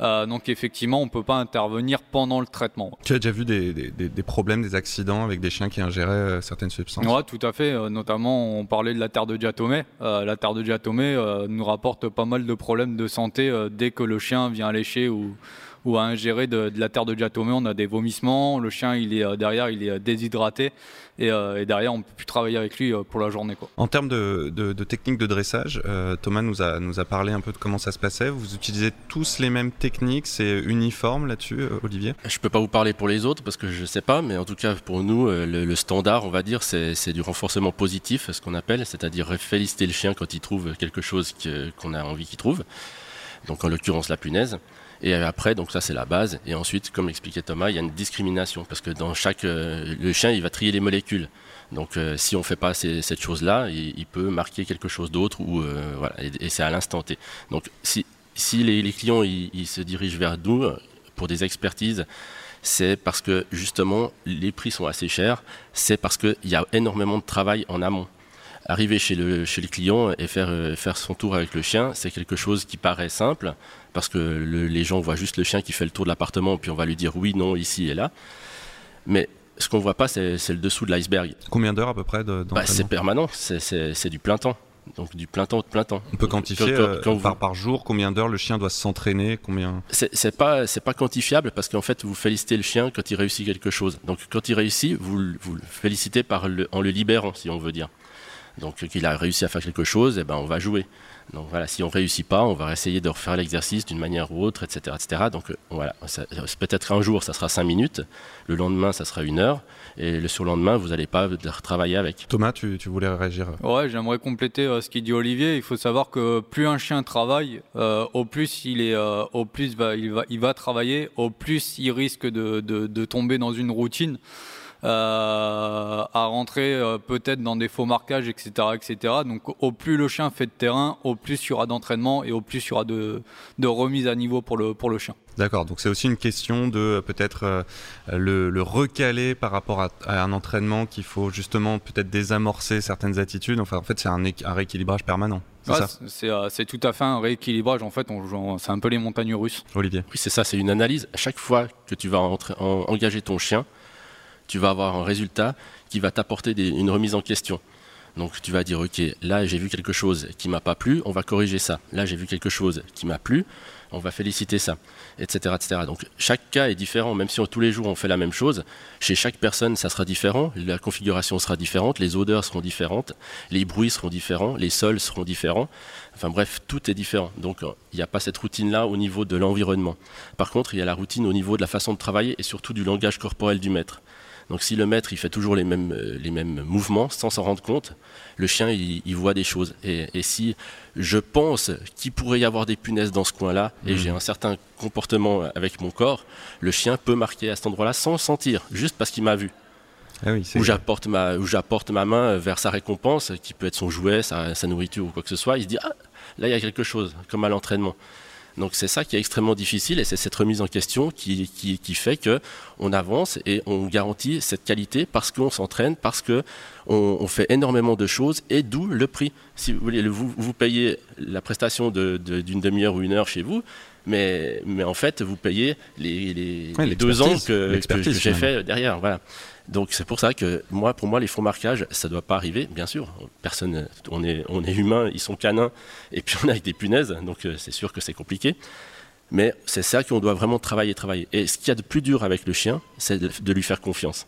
Euh, donc effectivement, on ne peut pas intervenir pendant le traitement. Tu as déjà vu des, problèmes, des accidents avec des chiens qui ingéraient euh, certaines substances? Oui, tout à fait. Euh, notamment, on parlait de la terre de diatomée. la terre de diatomée nous rapporte pas mal de problèmes de santé dès que le chien vient lécher ou, ou à ingérer de, la terre de diatomée, on a des vomissements, le chien il est derrière, il est déshydraté et, derrière on peut plus travailler avec lui pour la journée. Quoi. En termes de, de, techniques de dressage, Thomas nous a, nous a parlé un peu de comment ça se passait. Vous utilisez tous les mêmes techniques, c'est uniforme là-dessus, Olivier? Je peux pas vous parler pour les autres parce que je sais pas, mais en tout cas pour nous, le, standard, on va dire, c'est du renforcement positif, ce qu'on appelle, c'est-à-dire féliciter le chien quand il trouve quelque chose qu'on a envie qu'il trouve. Donc en l'occurrence la punaise. Et après, donc ça c'est la base. Et ensuite, comme l'expliquait Thomas, il y a une discrimination parce que dans chaque, euh, le chien, il va trier les molécules. Donc euh, si on ne fait pas cette chose-là, il, peut marquer quelque chose d'autre ou euh, voilà. Et, c'est à l'instant T. Donc si, les, clients ils, se dirigent vers nous pour des expertises, c'est parce que justement les prix sont assez chers. C'est parce qu'il y a énormément de travail en amont arriver chez le, chez le client et faire, faire son tour avec le chien, c'est quelque chose qui paraît simple, parce que les gens voient juste le chien qui fait le tour de l'appartement, puis on va lui dire oui, non, ici et là. Mais ce qu'on ne voit pas, c'est le dessous de l'iceberg. Combien d'heures à peu près bah, C'est permanent, c'est du plein temps. Donc du plein temps, plein temps. On peut quantifier quand, euh, par, jour combien d'heures le chien doit s'entraîner, combien? C'est pas c'est pas quantifiable parce qu'en fait vous félicitez le chien quand il réussit quelque chose. Donc quand il réussit, vous, vous le félicitez par le, en le libérant si on veut dire. Donc qu'il a réussi à faire quelque chose, et eh ben on va jouer. Donc voilà, si on réussit pas, on va essayer de refaire l'exercice d'une manière ou autre, etc. etc. Donc euh, voilà, peut-être un jour, ça sera 5 minutes, le lendemain, ça sera une heure, et le surlendemain, vous n'allez pas retravailler avec. Thomas, tu, voulais réagir? Ouais, j'aimerais compléter euh, ce qu'il dit Olivier. Il faut savoir que plus un chien travaille, euh, au plus il est, au plus va, il, va, il va travailler, au plus il risque de, de tomber dans une routine. Euh, à rentrer euh, peut-être dans des faux marquages, etc., etc. Donc au plus le chien fait de terrain, au plus il y aura d'entraînement et au plus il y aura de, de remise à niveau pour le, pour le chien. D'accord, donc c'est aussi une question de euh, peut-être le, recaler par rapport à, un entraînement qu'il faut justement peut-être désamorcer certaines attitudes. Enfin, en fait, c'est un, un, rééquilibrage permanent. C'est tout à fait un rééquilibrage. En fait, c'est un peu les montagnes russes. Olivier. Oui, c'est ça, c'est une analyse. À chaque fois que tu vas engager ton chien, tu vas avoir un résultat qui va t'apporter une remise en question. Donc tu vas dire, ok, là j'ai vu quelque chose qui m'a pas plu, on va corriger ça. Là j'ai vu quelque chose qui m'a plu, on va féliciter ça, etc., etc. Donc chaque cas est différent, même si tous les jours on fait la même chose. Chez chaque personne, ça sera différent, la configuration sera différente, les odeurs seront différentes, les bruits seront différents, les sols seront différents. Enfin bref, tout est différent. Donc il n'y a pas cette routine-là au niveau de l'environnement. Par contre, il y a la routine au niveau de la façon de travailler et surtout du langage corporel du maître. Donc si le maître il fait toujours les mêmes, euh, les mêmes mouvements sans s'en rendre compte, le chien il, voit des choses. Et, si je pense qu'il pourrait y avoir des punaises dans ce coin-là et mmh. j'ai un certain comportement avec mon corps, le chien peut marquer à cet endroit-là sans le sentir, juste parce qu'il m'a vu. Ah ou j'apporte ma, ma main vers sa récompense, qui peut être son jouet, sa, sa nourriture ou quoi que ce soit. Il se dit ah là il y a quelque chose, comme à l'entraînement. Donc c'est ça qui est extrêmement difficile et c'est cette remise en question qui, qui, fait que on avance et on garantit cette qualité parce qu'on s'entraîne, parce que on, fait énormément de choses et d'où le prix. Si vous voulez, vous payez la prestation d'une demi-heure ou une heure chez vous, Mais, mais en fait, vous payez les, les, deux ans que, j'ai fait derrière. Voilà. Donc c'est pour ça que moi, pour moi, les fonds marquages, ça ne doit pas arriver, bien sûr. Personne, on est, on est humain, ils sont canins, et puis on a avec des punaises, donc euh, c'est sûr que c'est compliqué. Mais c'est ça qu'on doit vraiment travailler, travailler. Et ce qu'il y a de plus dur avec le chien, c'est de lui faire confiance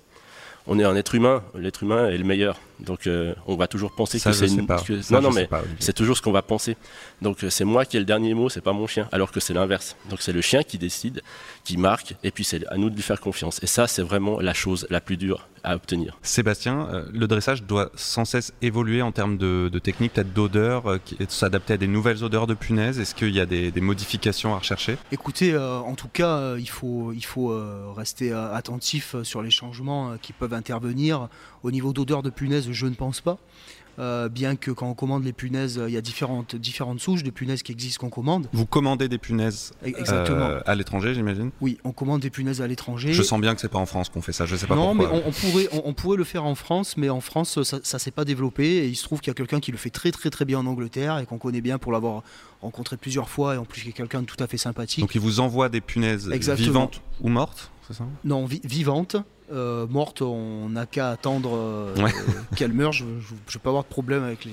on est un être humain, l'être humain est le meilleur. Donc euh, on va toujours penser que c'est une. non, non, mais c'est toujours ce qu'on va penser. Donc euh, c'est moi qui ai le dernier mot, c'est pas mon chien, alors que c'est l'inverse. Donc c'est le chien qui décide, qui marque, et puis c'est à nous de lui faire confiance. Et ça, c'est vraiment la chose la plus dure à obtenir. Sébastien, euh, le dressage doit sans cesse évoluer en termes de, technique, peut-être d'odeur, s'adapter à des nouvelles odeurs de punaises. Est-ce qu'il y a des, modifications à rechercher? Écoutez, en tout cas, il faut, il faut rester attentif sur les changements qui peuvent intervenir. Au niveau d'odeur de punaise, je ne pense pas. Euh, bien que quand on commande les punaises, il y a différentes, différentes souches de punaises qui existent qu'on commande. Vous commandez des punaises euh, à l'étranger, j'imagine? Oui, on commande des punaises à l'étranger. Je sens bien que c'est pas en France qu'on fait ça, je sais pas non, pourquoi. mais on, pourrait, on, pourrait le faire en France, mais en France, ça, ne s'est pas développé. Et il se trouve qu'il y a quelqu'un qui le fait très très très bien en Angleterre et qu'on connaît bien pour l'avoir rencontré plusieurs fois et en plus qui est quelqu'un de tout à fait sympathique. Donc il vous envoie des punaises vivantes ou mortes non, vivante. Euh, morte, on n'a qu'à attendre euh, qu'elle meure. Je ne vais pas avoir de problème avec, les,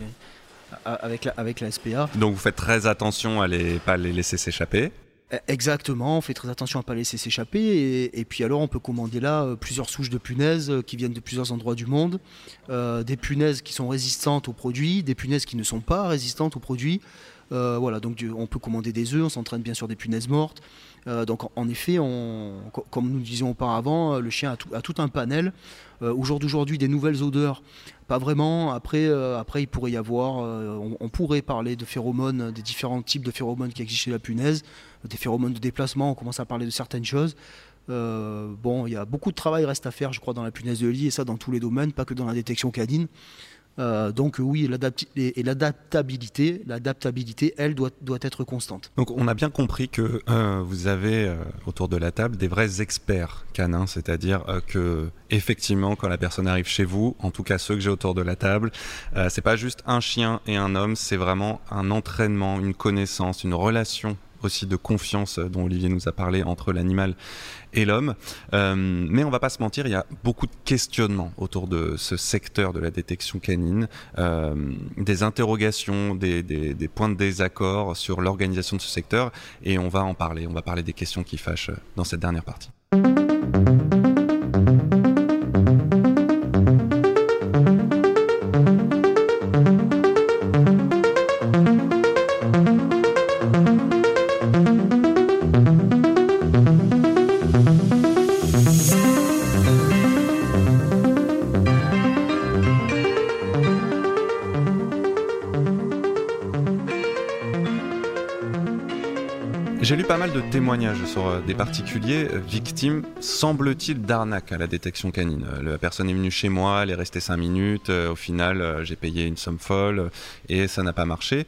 avec, la, avec la SPA. Donc vous faites très attention à ne pas les laisser s'échapper e, Exactement, on fait très attention à ne pas laisser s'échapper. Et, puis alors, on peut commander là euh, plusieurs souches de punaises qui viennent de plusieurs endroits du monde. des punaises qui sont résistantes aux produits, des punaises qui ne sont pas résistantes aux produits. voilà, donc on peut commander des œufs, on s'entraîne bien sur des punaises mortes. Euh, donc en effet, comme nous disions auparavant, le chien a tout, un panel. Euh, au jour d'aujourd'hui, des nouvelles odeurs, pas vraiment. Après, euh, après il pourrait y avoir, on, pourrait parler de phéromones, des différents types de phéromones qui existent chez la punaise, des phéromones de déplacement, on commence à parler de certaines choses. bon, il y a beaucoup de travail reste à faire, je crois, dans la punaise de lit, et ça dans tous les domaines, pas que dans la détection canine. Euh, donc oui, l'adaptabilité, l'adaptabilité, elle doit, doit être constante. Donc on a bien compris que euh, vous avez euh, autour de la table des vrais experts canins, c'est-à-dire que effectivement, quand la personne arrive chez vous, en tout cas ceux que j'ai autour de la table, c'est pas juste un chien et un homme, c'est vraiment un entraînement, une connaissance, une relation aussi de confiance dont Olivier nous a parlé entre l'animal et l'homme. Euh, mais on va pas se mentir, il y a beaucoup de questionnements autour de ce secteur de la détection canine, euh, des interrogations, des, des, points de désaccord sur l'organisation de ce secteur, et on va en parler. On va parler des questions qui fâchent dans cette dernière partie. J'ai lu pas mal de témoignages sur euh, des particuliers euh, victimes, semble-t-il, d'arnaque à la détection canine. Euh, la personne est venue chez moi, elle est restée 5 minutes, au final j'ai payé une somme folle et ça n'a pas marché.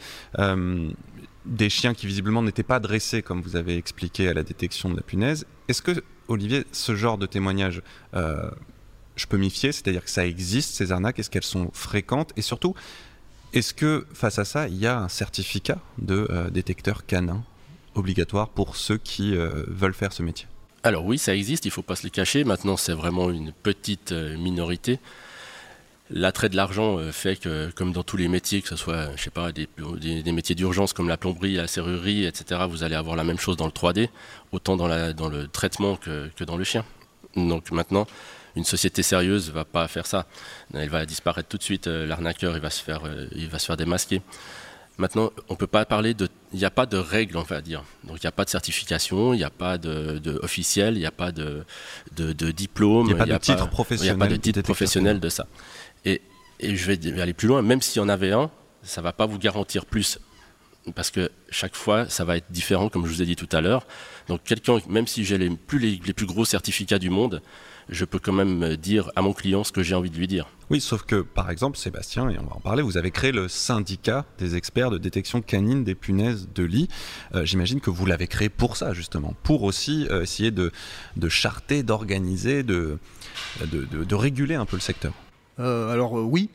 des chiens qui visiblement n'étaient pas dressés, comme vous avez expliqué, à la détection de la punaise. Est-ce que, Olivier, ce genre de témoignage, je peux m'y fier? C'est-à-dire que ça existe, ces arnaques? Est-ce qu'elles sont fréquentes? Et surtout, est-ce que face à ça, il y a un certificat de détecteur canin? Obligatoire pour ceux qui euh, veulent faire ce métier Alors oui, ça existe, il ne faut pas se le cacher. Maintenant, c'est vraiment une petite euh, minorité. L'attrait de l'argent euh, fait que, comme dans tous les métiers, que ce soit, je sais pas, des, métiers d'urgence comme la plomberie, la serrurerie, etc., vous allez avoir la même chose dans le 3D, autant dans, le traitement que, dans le chien. Donc maintenant, une société sérieuse va pas faire ça. Elle va disparaître tout de suite. L'arnaqueur, il va se faire, il va se faire démasquer. Maintenant, on ne peut pas parler de. Il n'y a pas de règles, on va dire. Donc, il n'y a pas de certification, il n'y a pas de, officiel, il n'y a pas de, de, diplôme. Il n'y a pas de titre professionnel. Il n'y a pas de titre professionnel de ça. Et, et, je vais aller plus loin, même s'il y en avait un, ça ne va pas vous garantir plus. Parce que chaque fois, ça va être différent, comme je vous ai dit tout à l'heure. Donc, quelqu'un, même si j'ai les plus, les plus gros certificats du monde, je peux quand même dire à mon client ce que j'ai envie de lui dire. Oui, sauf que, par exemple, Sébastien, et on va en parler, vous avez créé le syndicat des experts de détection canine des punaises de lit. Euh, j'imagine que vous l'avez créé pour ça, justement, pour aussi euh, essayer de, charter, d'organiser, de, de, réguler un peu le secteur. Euh, alors oui,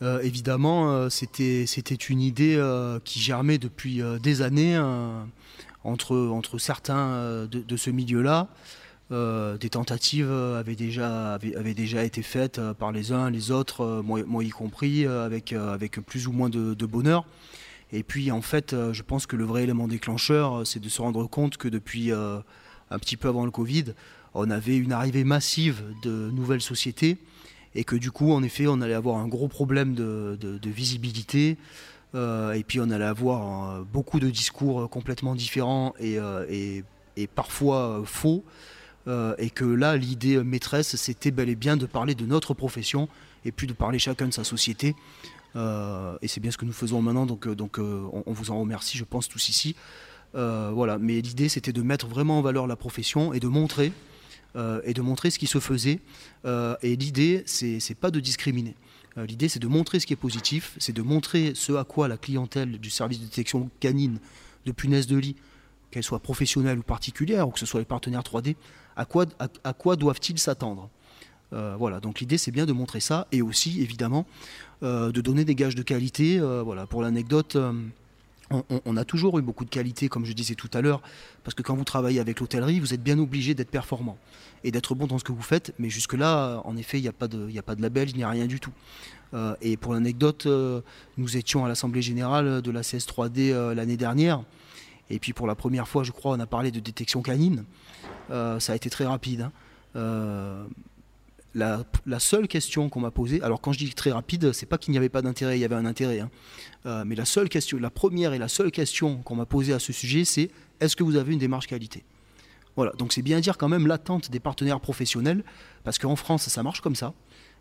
évidemment, c'était une idée qui germait depuis des années entre, entre certains de, ce milieu-là. Des tentatives avaient déjà, avaient, déjà été faites par les uns, les autres, moi, y compris, avec, plus ou moins de, de bonheur. Et puis en fait, je pense que le vrai élément déclencheur, c'est de se rendre compte que depuis un petit peu avant le Covid, on avait une arrivée massive de nouvelles sociétés et que du coup, en effet, on allait avoir un gros problème de, visibilité. Euh, et puis on allait avoir euh, beaucoup de discours complètement différents et, euh, parfois faux. Et que là, l'idée maîtresse, c'était bel et bien de parler de notre profession et puis de parler chacun de sa société. et c'est bien ce que nous faisons maintenant, donc, on, vous en remercie, je pense, tous ici. voilà. Mais l'idée, c'était de mettre vraiment en valeur la profession et de montrer euh, et de montrer ce qui se faisait. Euh, et l'idée, c'est pas de discriminer. Euh, l'idée, c'est de montrer ce qui est positif, c'est de montrer ce à quoi la clientèle du service de détection canine de punaises de lit, qu'elle soit professionnelle ou particulière, ou que ce soit les partenaires 3D, à quoi, doivent-ils s'attendre? Voilà, donc l'idée c'est bien de montrer ça et aussi évidemment de donner des gages de qualité. voilà, pour l'anecdote, on, a toujours eu beaucoup de qualité, comme je disais tout à l'heure, parce que quand vous travaillez avec l'hôtellerie, vous êtes bien obligé d'être performant et d'être bon dans ce que vous faites. Mais jusque-là, en effet, il n'y a, pas de, label, il n'y a rien du tout. Euh, et pour l'anecdote, euh, nous étions à l'Assemblée Générale de la CS3D euh, l'année dernière. Et puis pour la première fois, je crois, on a parlé de détection canine. ça a été très rapide. Hein. La, seule question qu'on m'a posée, alors quand je dis très rapide, c'est pas qu'il n'y avait pas d'intérêt, il y avait un intérêt. Hein. Euh, mais la seule question, la première et la seule question qu'on m'a posée à ce sujet, c'est est-ce que vous avez une démarche qualité? Voilà, donc c'est bien dire quand même l'attente des partenaires professionnels, parce qu'en France, ça marche comme ça.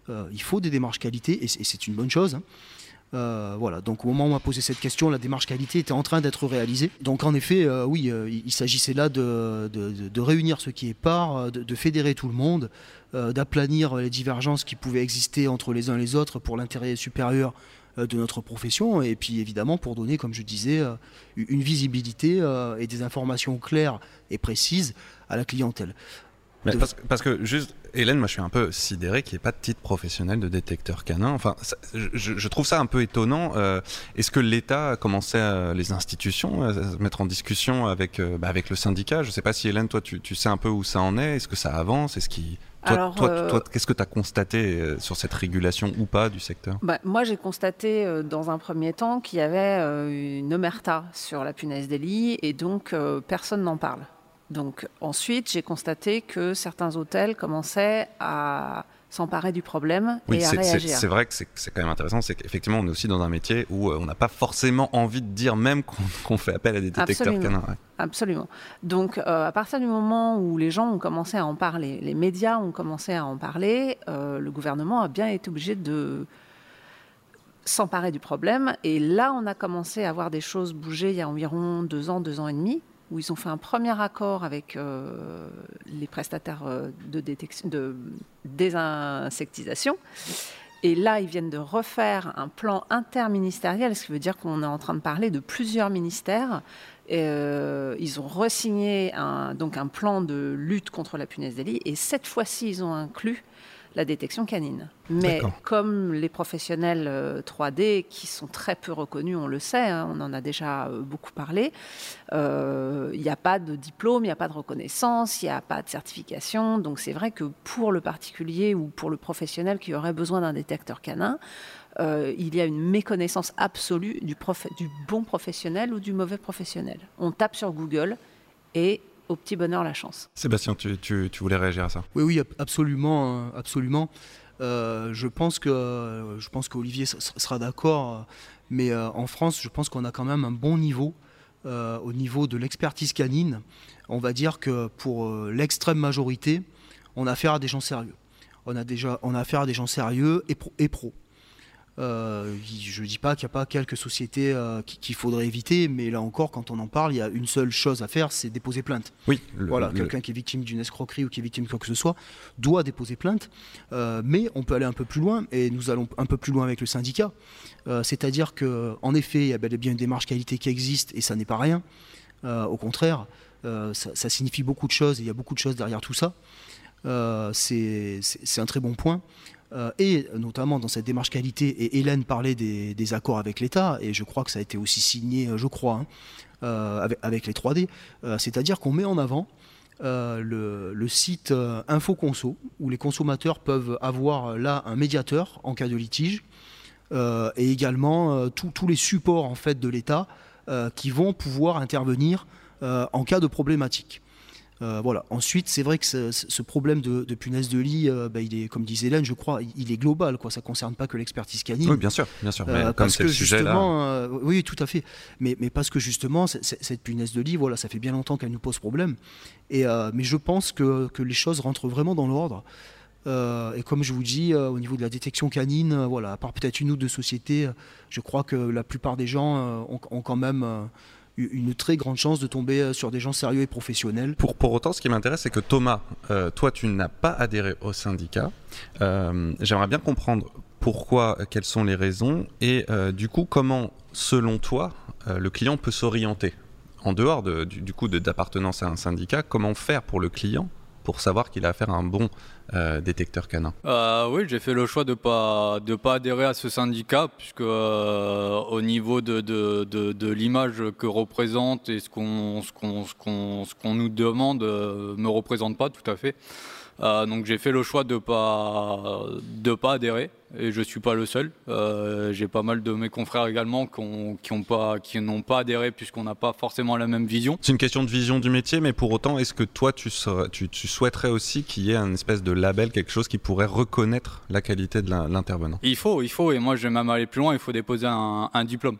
Euh, il faut des démarches qualité, et c'est une bonne chose. Hein. Euh, voilà, donc au moment où on m'a posé cette question, la démarche qualité était en train d'être réalisée. Donc en effet, euh, oui, euh, il s'agissait là de, réunir ce qui est part, de, fédérer tout le monde, d'aplanir les divergences qui pouvaient exister entre les uns et les autres pour l'intérêt supérieur de notre profession, et puis évidemment pour donner, comme je disais, une visibilité et des informations claires et précises à la clientèle parce, que juste, Hélène, moi je suis un peu sidéré qu'il n'y ait pas de titre professionnel de détecteur canin. Enfin, je, trouve ça un peu étonnant. Euh, est-ce que l'État a commencé, à, les institutions, à se mettre en discussion avec, euh, bah, avec le syndicat? Je ne sais pas si Hélène, toi, tu, sais un peu où ça en est. Est-ce que ça avance? Est-ce qui toi, euh, toi, qu'est-ce que tu as constaté sur cette régulation ou pas du secteur? Bah, Moi, j'ai constaté dans un premier temps qu'il y avait une omerta sur la punaise des lits et donc personne n'en parle. Donc ensuite, j'ai constaté que certains hôtels commençaient à s'emparer du problème et à réagir. C'est vrai que c'est quand même intéressant, c'est qu'effectivement on est aussi dans un métier où euh, on n'a pas forcément envie de dire même qu'on fait appel à des détecteurs canins. Absolument. Donc euh, à partir du moment où les gens ont commencé à en parler, les médias ont commencé à en parler, euh, le gouvernement a bien été obligé de s'emparer du problème. Et là, on a commencé à voir des choses bouger il y a environ deux ans, deux ans et demi où ils ont fait un premier accord avec euh, les prestataires euh, de, de désinsectisation. Et là, ils viennent de refaire un plan interministériel, ce qui veut dire qu'on est en train de parler de plusieurs ministères. Euh, ils ont resigné un, donc un plan de lutte contre la punaise des. Et cette fois-ci, ils ont inclus la détection canine. Mais comme les professionnels 3D euh, qui sont très peu reconnus, on le sait, hein, on en a déjà euh, beaucoup parlé, euh, il n'y a pas de diplôme, il n'y a pas de reconnaissance, il n'y a pas de certification. Donc c'est vrai que pour le particulier ou pour le professionnel qui aurait besoin d'un détecteur canin, il y a une méconnaissance absolue du, du bon professionnel ou du mauvais professionnel. On tape sur Google et au petit bonheur la chance. Sébastien, tu, tu, voulais réagir à ça? Oui, oui, absolument, hein, absolument. Euh, je pense que je pense qu'Olivier sera d'accord, mais euh, en France, je pense qu'on a quand même un bon niveau euh, au niveau de l'expertise canine. On va dire que pour l'extrême majorité, on a affaire à des gens sérieux. On a déjà on a affaire à des gens sérieux et pro. Et pro. Euh, je ne dis pas qu'il n'y a pas quelques sociétés euh, qu'il faudrait éviter, mais là encore, quand on en parle, il y a une seule chose à faire, c'est déposer plainte. Oui. voilà, quelqu'un qui est victime d'une escroquerie ou qui est victime de quoi que ce soit doit déposer plainte, euh, mais on peut aller un peu plus loin, et nous allons un peu plus loin avec le syndicat. C'est-à-dire qu'en effet, il y a bel et bien une démarche qualité qui existe, et ça n'est pas rien. au contraire, ça, ça, signifie beaucoup de choses, et il y a beaucoup de choses derrière tout ça. c'est un très bon point. Et notamment dans cette démarche qualité, et Hélène parlait des, accords avec l'État, et je crois que ça a été aussi signé, je crois, hein, avec, les 3D, c'est-à-dire qu'on met en avant le, le, site InfoConso, où les consommateurs peuvent avoir là un médiateur en cas de litige, et également tous les supports en fait de l'État qui vont pouvoir intervenir en cas de problématique. Euh, voilà. Ensuite, c'est vrai que ce, problème de, punaise de lit, euh, bah, il est, comme disait Hélène, je crois, il, est global. Quoi. Ça ne concerne pas que l'expertise canine. Oui, bien sûr, bien sûr. Euh, comme c'est le sujet là. oui, tout à fait. Mais, mais parce que justement, cette punaise de lit, voilà, ça fait bien longtemps qu'elle nous pose problème. Et, mais je pense que, que, les choses rentrent vraiment dans l'ordre. et comme je vous dis, au niveau de la détection canine, voilà, à part peut-être une ou deux sociétés, je crois que la plupart des gens ont, ont quand même une très grande chance de tomber euh, sur des gens sérieux et professionnels. Pour, pour autant, ce qui m'intéresse, c'est que Thomas, euh, toi, tu n'as pas adhéré au syndicat. Euh, j'aimerais bien comprendre pourquoi, quelles sont les raisons, et du coup, comment, selon toi, le client peut s'orienter en dehors de, du, du, coup d'appartenance à un syndicat. Comment faire pour le client pour savoir qu'il a affaire à un bon euh, détecteur canin euh, Oui, j'ai fait le choix de ne pas, de pas adhérer à ce syndicat, puisque euh, au niveau de, de, de, l'image que représente et ce qu'on qu'on qu'on nous demande, ne me représente pas tout à fait. Euh, donc j'ai fait le choix de pas de pas adhérer et je suis pas le seul. Euh, j'ai pas mal de mes confrères également qui n'ont pas qui n'ont pas adhéré puisqu'on n'a pas forcément la même vision. C'est une question de vision du métier, mais pour autant, est-ce que toi tu, tu, tu souhaiterais aussi qu'il y ait un espèce de label, quelque chose qui pourrait reconnaître la qualité de l'intervenant? Il faut, il faut, et moi je vais même aller plus loin. Il faut déposer un, un diplôme.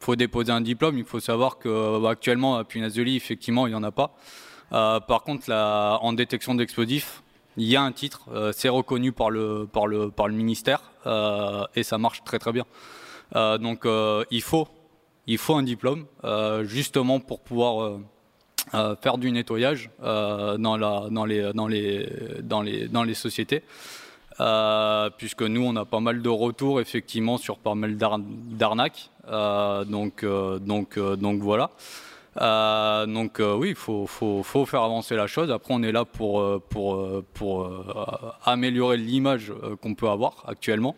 Il faut déposer un diplôme. Il faut savoir que bah, actuellement à punaise effectivement, il y en a pas. Euh, par contre, en détection d'explosifs, il y a un titre, euh, c'est reconnu par le, ministère euh, et ça marche très très bien. donc il, faut, un diplôme justement pour pouvoir faire du nettoyage dans, les, sociétés. puisque nous, on a pas mal de retours effectivement sur pas mal d'arnaques. donc voilà. Euh, donc euh, oui, il faut, faut, faut, faire avancer la chose. Après, on est là pour, euh, pour, pour améliorer l'image qu'on peut avoir actuellement.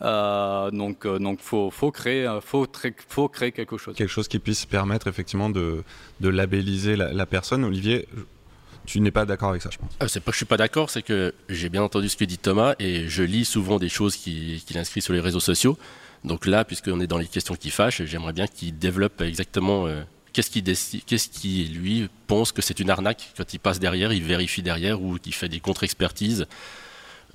donc, donc faut, faut créer, faut, faut créer quelque chose. Quelque chose qui puisse permettre effectivement de, de labelliser la, personne. Olivier, tu n'es pas d'accord avec ça, je pense. c'est pas que je suis pas d'accord, c'est que j'ai bien entendu ce que dit Thomas et je lis souvent des choses qu'il inscrit sur les réseaux sociaux. Donc là, puisqu'on est dans les questions qui fâchent, j'aimerais bien qu'il développe exactement qu'est-ce qui, qu'est-ce qui, lui, pense que c'est une arnaque quand il passe derrière, il vérifie derrière ou qu'il fait des contre-expertises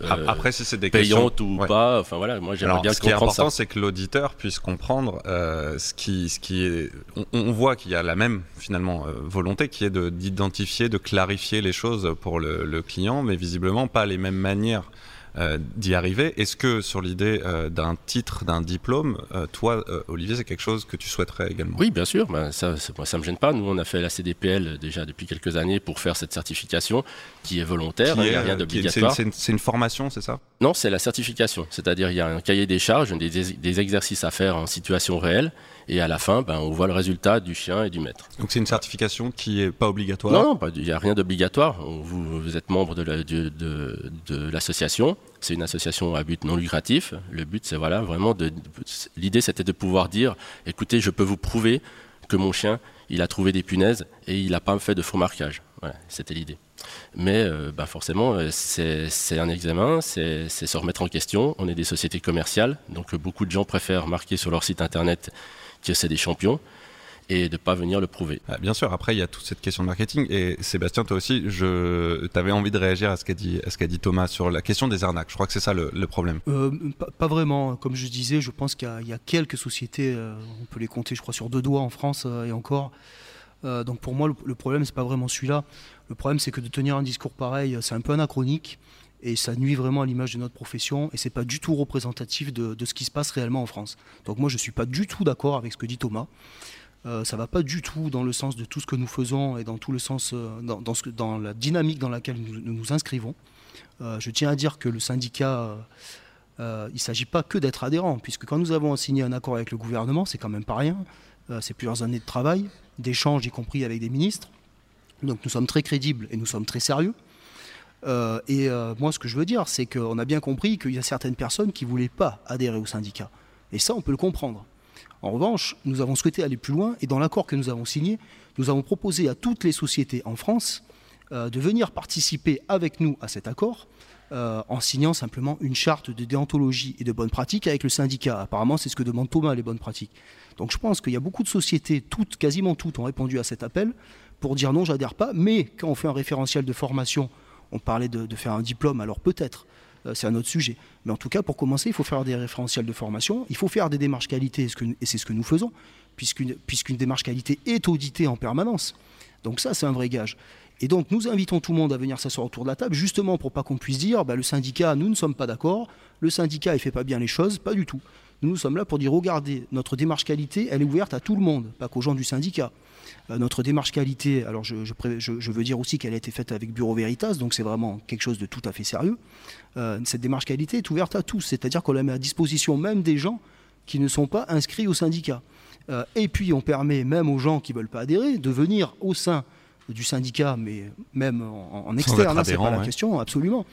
euh, Après, si c'est des payantes ou pas, enfin voilà, moi j'aimerais bien Ce qui est important, c'est que l'auditeur puisse comprendre euh, ce qui, ce qui est. On, voit qu'il y a la même finalement euh, volonté, qui est d'identifier, de, clarifier les choses pour le, le, client, mais visiblement pas les mêmes manières euh, d'y arriver. Est-ce que sur l'idée euh, d'un titre, d'un diplôme, euh, toi, Olivier, c'est quelque chose que tu souhaiterais également? Oui, bien sûr. Ben, ça, moi, ça me gêne pas. Nous, on a fait la CDPL déjà depuis quelques années pour faire cette certification qui est volontaire. il n'y a rien d'obligatoire. C'est une, formation, c'est ça? Non, c'est la certification. C'est-à-dire, il y a un cahier des charges, des, des exercices à faire en situation réelle. Et à la fin, ben, on voit le résultat du chien et du maître. Donc c'est une certification qui n'est pas obligatoire? Non, il n'y a rien d'obligatoire. Vous, vous, êtes membre de l'association. c'est une association à but non lucratif. Le but, c'est voilà, vraiment de. L'idée, c'était de pouvoir dire écoutez, je peux vous prouver que mon chien, il a trouvé des punaises et il n'a pas fait de faux marquage. Voilà, c'était l'idée. Mais euh, ben forcément, euh, c'est un examen, c'est se remettre en question. On est des sociétés commerciales, donc beaucoup de gens préfèrent marquer sur leur site internet que c'est des champions et de ne pas venir le prouver. Ah, bien sûr, après il y a toute cette question de marketing et Sébastien, toi aussi, je avais envie de réagir à ce qu'a dit, qu'a dit Thomas sur la question des arnaques. Je crois que c'est ça le, problème. Euh, pas, vraiment. Comme je disais, je pense qu'il y, a quelques sociétés, euh, on peut les compter, je crois, sur deux doigts en France euh, et encore. donc pour moi, le, le problème, c'est pas vraiment celui-là. Le problème, c'est que de tenir un discours pareil, c'est un peu anachronique et ça nuit vraiment à l'image de notre profession et c'est pas du tout représentatif de, ce qui se passe réellement en France. Donc moi je suis pas du tout d'accord avec ce que dit Thomas. Euh, ça va pas du tout dans le sens de tout ce que nous faisons et dans tout le sens euh, dans, la dynamique dans laquelle nous nous, inscrivons. Euh, je tiens à dire que le syndicat, euh, il ne s'agit pas que d'être adhérent, puisque quand nous avons signé un accord avec le gouvernement, c'est quand même pas rien. c'est plusieurs années de travail, d'échanges, y compris avec des ministres. Donc nous sommes très crédibles et nous sommes très sérieux. Et moi, ce que je veux dire, c'est qu'on a bien compris qu'il y a certaines personnes qui ne voulaient pas adhérer au syndicat. Et ça, on peut le comprendre. En revanche, nous avons souhaité aller plus loin et dans l'accord que nous avons signé, nous avons proposé à toutes les sociétés en France de venir participer avec nous à cet accord euh, en signant simplement une charte de déontologie et de bonnes pratiques avec le syndicat. Apparemment, c'est ce que demande Thomas, les bonnes pratiques. Donc je pense qu'il y a beaucoup de sociétés, toutes, quasiment toutes, ont répondu à cet appel pour dire non, j'adhère pas. Mais quand on fait un référentiel de formation, on parlait de, faire un diplôme, alors peut-être, euh, c'est un autre sujet. Mais en tout cas, pour commencer, il faut faire des référentiels de formation, il faut faire des démarches qualité, et c'est ce que nous faisons, puisqu'une démarche qualité est auditée en permanence. Donc ça, c'est un vrai gage. Et donc nous invitons tout le monde à venir s'asseoir autour de la table, justement pour pas qu'on puisse dire bah, le syndicat, nous ne sommes pas d'accord, le syndicat il fait pas bien les choses, pas du tout. Nous, nous sommes là pour dire regardez, notre démarche qualité, elle est ouverte à tout le monde, pas qu'aux gens du syndicat. Euh, notre démarche qualité, alors je, veux dire aussi qu'elle a été faite avec Bureau Veritas, donc c'est vraiment quelque chose de tout à fait sérieux. Euh, cette démarche qualité est ouverte à tous, c'est-à-dire qu'on la met à disposition même des gens qui ne sont pas inscrits au syndicat. Euh, et puis on permet même aux gens qui ne veulent pas adhérer de venir au sein du syndicat, mais même en, externe, hein, c'est pas la question, absolument,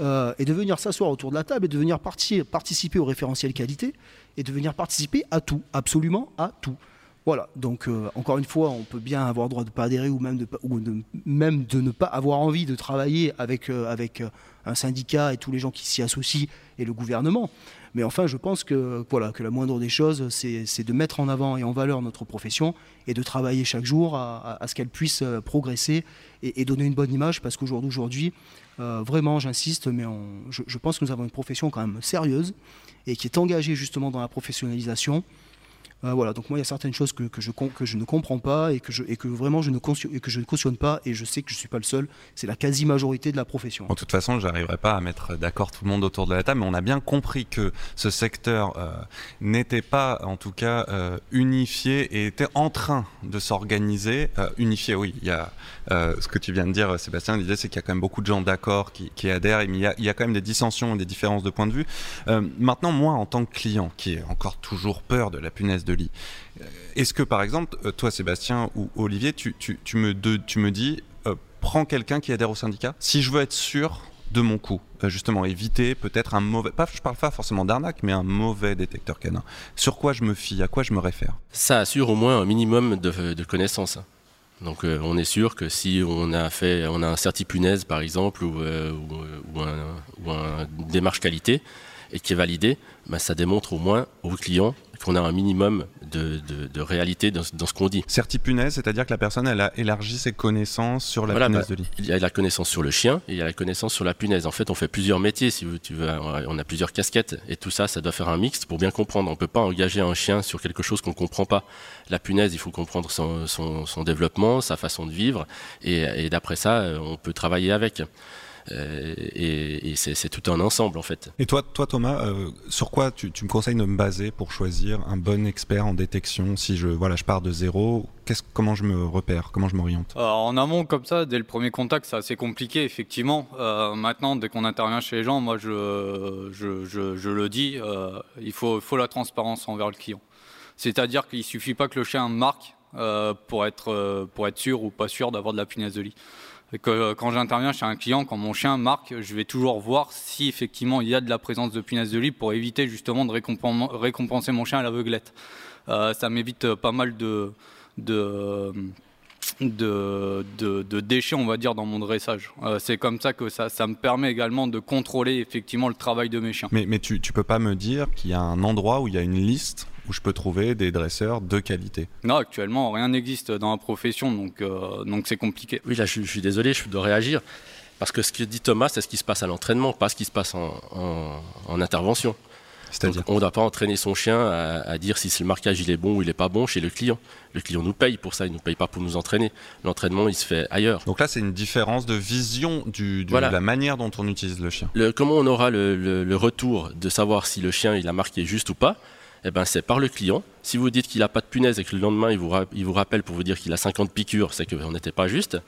euh, et de venir s'asseoir autour de la table et de venir participer au référentiel qualité et de venir participer à tout, absolument à tout. Voilà, donc euh, encore une fois, on peut bien avoir droit de pas adhérer ou même de, ne pas avoir envie de travailler avec, euh, avec un syndicat et tous les gens qui s'y associent et le gouvernement. Mais enfin, je pense que, voilà, que la moindre des choses, c'est de mettre en avant et en valeur notre profession et de travailler chaque jour à, ce qu'elle puisse euh, progresser et, donner une bonne image parce qu'aujourd'hui, euh, vraiment, j'insiste, mais je pense que nous avons une profession quand même sérieuse et qui est engagée justement dans la professionnalisation. Euh, voilà, donc moi il y a certaines choses que, je, que je ne comprends pas et que, je, et que vraiment je ne, et que je ne cautionne pas et je sais que je ne suis pas le seul, c'est la quasi-majorité de la profession. De toute façon, je n'arriverai pas à mettre d'accord tout le monde autour de la table, mais on a bien compris que ce secteur euh, n'était pas en tout cas euh, unifié et était en train de s'organiser. unifié, oui, il y a ce que tu viens de dire Sébastien, l'idée c'est qu'il y a quand même beaucoup de gens d'accord qui, qui, adhèrent, mais il y, a, il y, a, quand même des dissensions et des différences de point de vue. maintenant, moi en tant que client, qui ai encore toujours peur de la punaise de Euh, est-ce que par exemple, euh, toi Sébastien ou Olivier, tu, me, tu me dis, euh, prends quelqu'un qui adhère au syndicat Si je veux être sûr de mon coup, justement éviter peut-être un mauvais, pas, je parle pas forcément d'arnaque, mais un mauvais détecteur canin. Sur quoi je me fie, à quoi je me réfère? Ça assure au moins un minimum de, connaissances. Donc on est sûr que si on a fait, on a un certipunaise par exemple ou, un, démarche qualité et qui est validé, ben, ça démontre au moins au client qu'on a un minimum de, réalité dans, ce qu'on dit. Certipunaise, c'est-à-dire que la personne elle a élargi ses connaissances sur la punaise bah, de lit. Il y a la connaissance sur le chien et il y a la connaissance sur la punaise. En fait, on fait plusieurs métiers, si tu veux. On a plusieurs casquettes et tout ça, ça doit faire un mix pour bien comprendre. On ne peut pas engager un chien sur quelque chose qu'on ne comprend pas. La punaise, il faut comprendre son, développement, sa façon de vivre et d'après ça, on peut travailler avec. Euh, et, c'est tout un ensemble en fait. Et toi, toi Thomas, euh, sur quoi tu, me conseilles de me baser pour choisir un bon expert en détection Si je, voilà, je pars de zéro, comment je me repère? Comment je m'oriente? En amont, comme ça, dès le premier contact, c'est assez compliqué, effectivement. Euh, maintenant, dès qu'on intervient chez les gens, moi, je, je, le dis, il faut, faut la transparence envers le client. C'est-à-dire qu'il ne suffit pas que le chien marque pour, être, pour être sûr ou pas sûr d'avoir de la punaise de lit que euh, quand j'interviens chez un client, quand mon chien marque, je vais toujours voir si effectivement il y a de la présence de punaise de lit pour éviter justement de récompenser mon chien à l'aveuglette. Euh, ça m'évite euh, pas mal de, de, de, déchets, on va dire, dans mon dressage. c'est comme ça que ça, ça, me permet également de contrôler effectivement le travail de mes chiens. Mais, mais tu ne peux pas me dire qu'il y a un endroit où il y a une liste où je peux trouver des dresseurs de qualité Non, actuellement, rien n'existe dans la profession, donc euh, donc c'est compliqué. Oui, là, je, suis désolé, je dois réagir. Parce que ce que dit Thomas, c'est ce qui se passe à l'entraînement, pas ce qui se passe en, intervention. C'est-à-dire On ne doit pas entraîner son chien à, dire si le marquage il est bon ou il n'est pas bon chez le client. Le client nous paye pour ça, il ne nous paye pas pour nous entraîner. L'entraînement, il se fait ailleurs. Donc là, c'est une différence de vision du, de la manière dont on utilise le chien. comment on aura le, le, retour de savoir si le chien il a marqué juste ou pas? Eh ben, c'est par le client. Si vous dites qu'il n'a pas de punaise et que le lendemain, il vous, il vous rappelle pour vous dire qu'il a 50 piqûres, c'est qu'on n'était pas juste.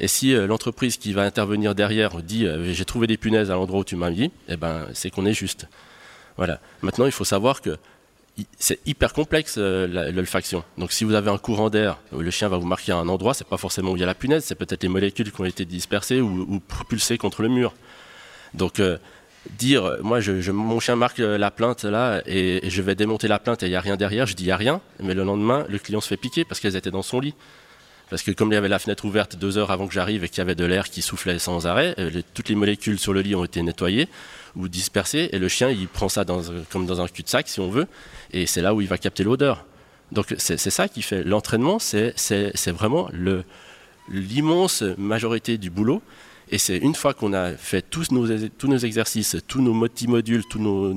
Et si euh, l'entreprise qui va intervenir derrière dit euh, j'ai trouvé des punaises à l'endroit où tu m'as mis, eh ben, c'est qu'on est juste. Voilà. Maintenant, il faut savoir que c'est hyper complexe l'olfaction. Donc si vous avez un courant d'air, le chien va vous marquer à un endroit, c'est pas forcément où il y a la punaise, c'est peut-être les molécules qui ont été dispersées ou, propulsées contre le mur. Donc dire, moi, je, mon chien marque la plainte là et, je vais démonter la plainte et il n'y a rien derrière, je dis il n'y a rien, mais le lendemain, le client se fait piquer parce qu'elles étaient dans son lit. Parce que comme il y avait la fenêtre ouverte deux heures avant que j'arrive et qu'il y avait de l'air qui soufflait sans arrêt, euh, toutes les molécules sur le lit ont été nettoyées ou dispersées et le chien il prend ça comme dans un cul-de-sac si on veut et c'est là où il va capter l'odeur. Donc c'est ça qui fait l'entraînement, c'est vraiment l'immense majorité du boulot. Et c'est une fois qu'on a fait tous nos, tous nos exercices, tous nos multimodules, tous nos,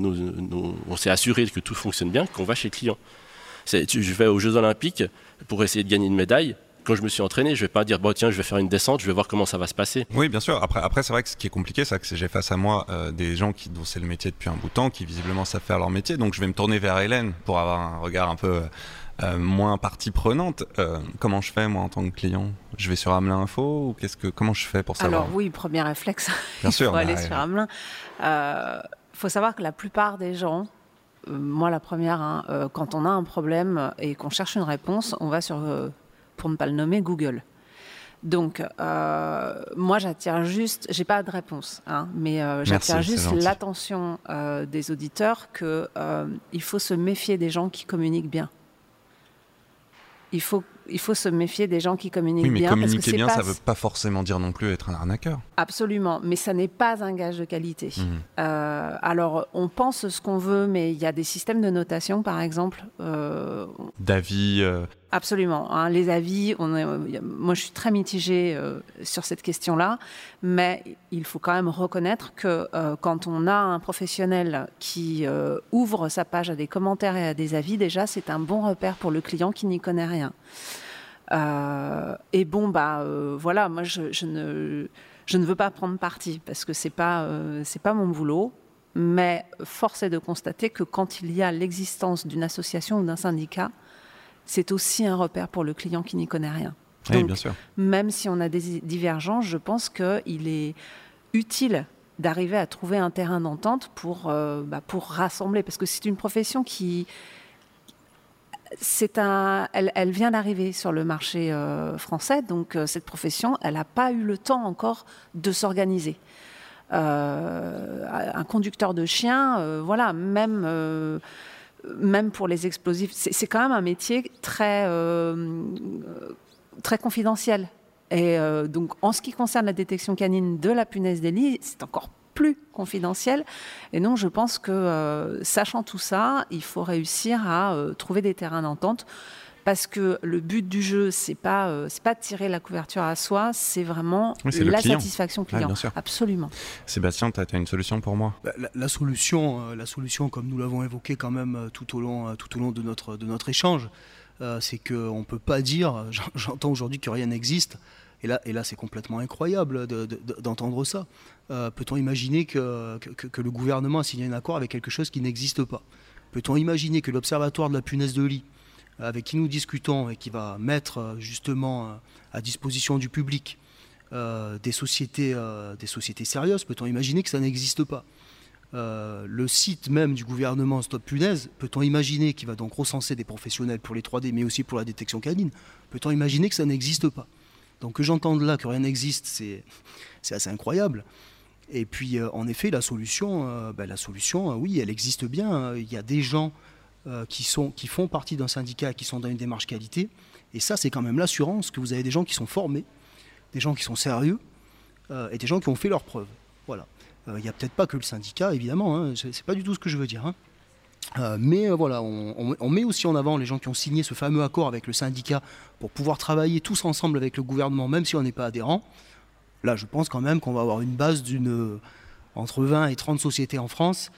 on s'est assuré que tout fonctionne bien, qu'on va chez le client. Je vais aux Jeux Olympiques pour essayer de gagner une médaille quand je me suis entraîné, je vais pas dire bon tiens, je vais faire une descente, je vais voir comment ça va se passer. Oui, bien sûr. Après, après c'est vrai que ce qui est compliqué, c'est que j'ai face à moi euh, des gens qui dont c'est le métier depuis un bout de temps, qui visiblement savent faire leur métier. Donc je vais me tourner vers Hélène pour avoir un regard un peu euh, moins partie prenante. Euh, comment je fais moi en tant que client? Je vais sur Amelin Info ou qu'est-ce que comment je fais pour savoir? Alors oui, premier réflexe. Bien sûr. aller bah, sur Amelin. Il faut savoir que la plupart des gens moi la première, hein, quand on a un problème et qu'on cherche une réponse, on va sur pour ne pas le nommer, Google. Donc, euh, moi, j'attire juste, j'ai pas de réponse, hein, mais euh, j'attire juste l'attention euh, des auditeurs qu'il faut se méfier des gens qui communiquent bien. Il faut il faut se méfier des gens qui communiquent oui, mais bien. Communiquer bien, ça ne veut pas forcément dire non plus être un arnaqueur. Absolument, mais ça n'est pas un gage de qualité. Mmh. Euh, alors, on pense ce qu'on veut, mais il y a des systèmes de notation, par exemple. Euh, D'avis. Euh, Absolument. Hein, les avis, on moi je suis très mitigée sur cette question-là, mais il faut quand même reconnaître que quand on a un professionnel qui ouvre sa page à des commentaires et à des avis, déjà c'est un bon repère pour le client qui n'y connaît rien. Euh, et bon, bah euh, voilà, moi je, ne, je ne veux pas prendre parti parce que c'est pas euh, c'est pas mon boulot. Mais force est de constater que quand il y a l'existence d'une association ou d'un syndicat, c'est aussi un repère pour le client qui n'y connaît rien. oui, bien sûr. Même si on a des divergences, je pense qu'il est utile d'arriver à trouver un terrain d'entente pour, bah, pour rassembler, parce que c'est une profession qui, c'est un, elle, vient d'arriver sur le marché euh, français, donc euh, cette profession, elle n'a pas eu le temps encore de s'organiser. Euh, un conducteur de chien, voilà, même, même pour les explosifs, c'est quand même un métier très, très confidentiel. Et donc, en ce qui concerne la détection canine de la punaise des c'est encore plus confidentiel. Et non, je pense que, euh, sachant tout ça, il faut réussir à euh, trouver des terrains d'entente. Parce que le but du jeu, c'est pas euh, c'est pas de tirer la couverture à soi, c'est vraiment la satisfaction client. Absolument. Sébastien, tu as, une solution pour moi? Bah, la, solution, la solution, comme nous l'avons évoqué quand même tout au long tout au long de notre de notre échange, c'est qu'on ne peut pas dire. J'entends aujourd'hui que rien n'existe. Et là, c'est complètement incroyable d'entendre ça. Euh, peut-on imaginer que, le gouvernement a signé un accord avec quelque chose qui n'existe pas? Peut-on imaginer que l'Observatoire de la punaise de lit, avec qui nous discutons et qui va mettre euh, justement euh, à disposition du public des, sociétés, des sociétés sérieuses, peut-on imaginer que ça n'existe pas? Le site même du gouvernement Stop Punaise, peut-on imaginer qu'il va donc recenser des professionnels pour les 3D, mais aussi pour la détection canine? Peut-on imaginer que ça n'existe pas? Donc que j'entende là que rien n'existe, c'est assez incroyable. Et puis, euh, en effet, la solution, euh, ben, la solution, euh, oui, elle existe bien. Il y a des gens qui, sont, qui font partie d'un syndicat, qui sont dans une démarche qualité. Et ça, c'est quand même l'assurance que vous avez des gens qui sont formés, des gens qui sont sérieux, et des gens qui ont fait leurs preuves. Voilà. Il n'y a peut-être pas que le syndicat, évidemment. Hein, c'est pas du tout ce que je veux dire. Hein. Euh, mais euh, voilà, on, met aussi en avant les gens qui ont signé ce fameux accord avec le syndicat pour pouvoir travailler tous ensemble avec le gouvernement, même si on n'est pas adhérent. Là, je pense quand même qu'on va avoir une base d'une euh, entre 20 et 30 sociétés en France.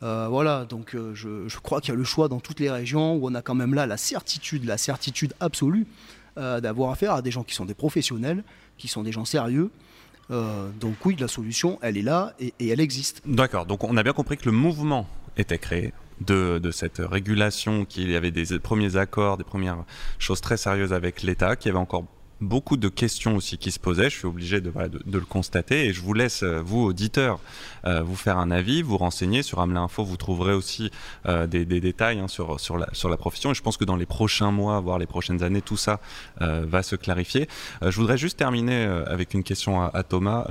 voilà, donc je, crois qu'il y a le choix dans toutes les régions où on a quand même là la certitude, la certitude absolue d'avoir affaire à des gens qui sont des professionnels, qui sont des gens sérieux. donc oui, la solution, elle est là et, et elle existe. D'accord, donc on a bien compris que le mouvement était créé de, cette régulation, qu'il y avait des premiers accords, des premières choses très sérieuses avec l'État, qu'il y avait encore beaucoup de questions aussi qui se posaient. Je suis obligé de, le constater et je vous laisse, euh, vous auditeurs, euh, vous faire un avis, vous renseigner sur Amelin Info. Vous trouverez aussi euh, des, détails hein, sur, la, profession et je pense que dans les prochains mois, voire les prochaines années, tout ça va se clarifier. je voudrais juste terminer avec une question à, Thomas.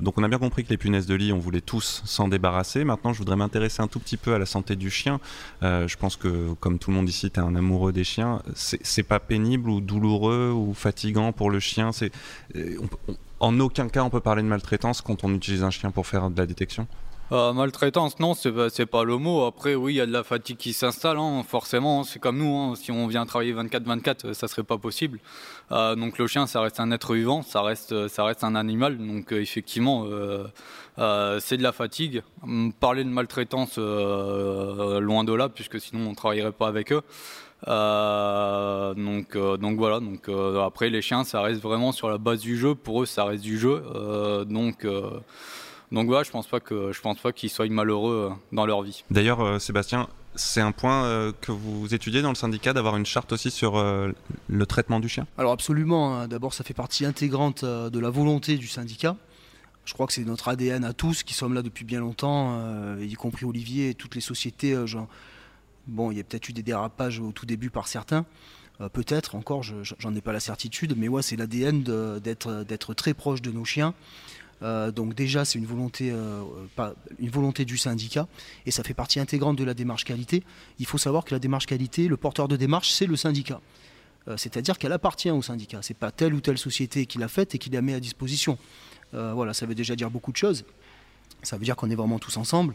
donc on a bien compris que les punaises de lit, on voulait tous s'en débarrasser. Maintenant, je voudrais m'intéresser un tout petit peu à la santé du chien. je pense que comme tout le monde ici, tu es un amoureux des chiens. C'est pas pénible ou douloureux ou fatigant pour le chien. C'est, euh, en aucun cas on peut parler de maltraitance quand on utilise un chien pour faire de la détection. Euh, maltraitance, non, c'est pas, pas le mot. Après, oui, il y a de la fatigue qui s'installe, hein, forcément. C'est comme nous, hein. si on vient travailler 24-24, ça serait pas possible. Euh, donc le chien, ça reste un être vivant, ça reste, ça reste un animal. Donc effectivement, c'est de la fatigue. Parler de maltraitance, loin de là, puisque sinon on travaillerait pas avec eux. Euh, donc, euh, donc voilà. Donc euh, après les chiens, ça reste vraiment sur la base du jeu. Pour eux, ça reste du jeu. donc donc voilà, je pense pas que je pense pas qu'ils soient malheureux dans leur vie. D'ailleurs, Sébastien, c'est un point que vous étudiez dans le syndicat d'avoir une charte aussi sur le traitement du chien? Alors absolument. Hein. D'abord, ça fait partie intégrante de la volonté du syndicat. Je crois que c'est notre ADN à tous qui sommes là depuis bien longtemps, y compris Olivier et toutes les sociétés. Genre, Bon, il y a peut-être eu des dérapages au tout début par certains. Euh, peut-être encore, j'en ai pas la certitude, mais ouais, c'est l'ADN d'être très proche de nos chiens. Euh, donc déjà, c'est une volonté, euh, une volonté du syndicat et ça fait partie intégrante de la démarche qualité. Il faut savoir que la démarche qualité, le porteur de démarche, c'est le syndicat. C'est-à-dire qu'elle appartient au syndicat. C'est pas telle ou telle société qui l'a faite et qui la met à disposition. voilà, ça veut déjà dire beaucoup de choses. Ça veut dire qu'on est vraiment tous ensemble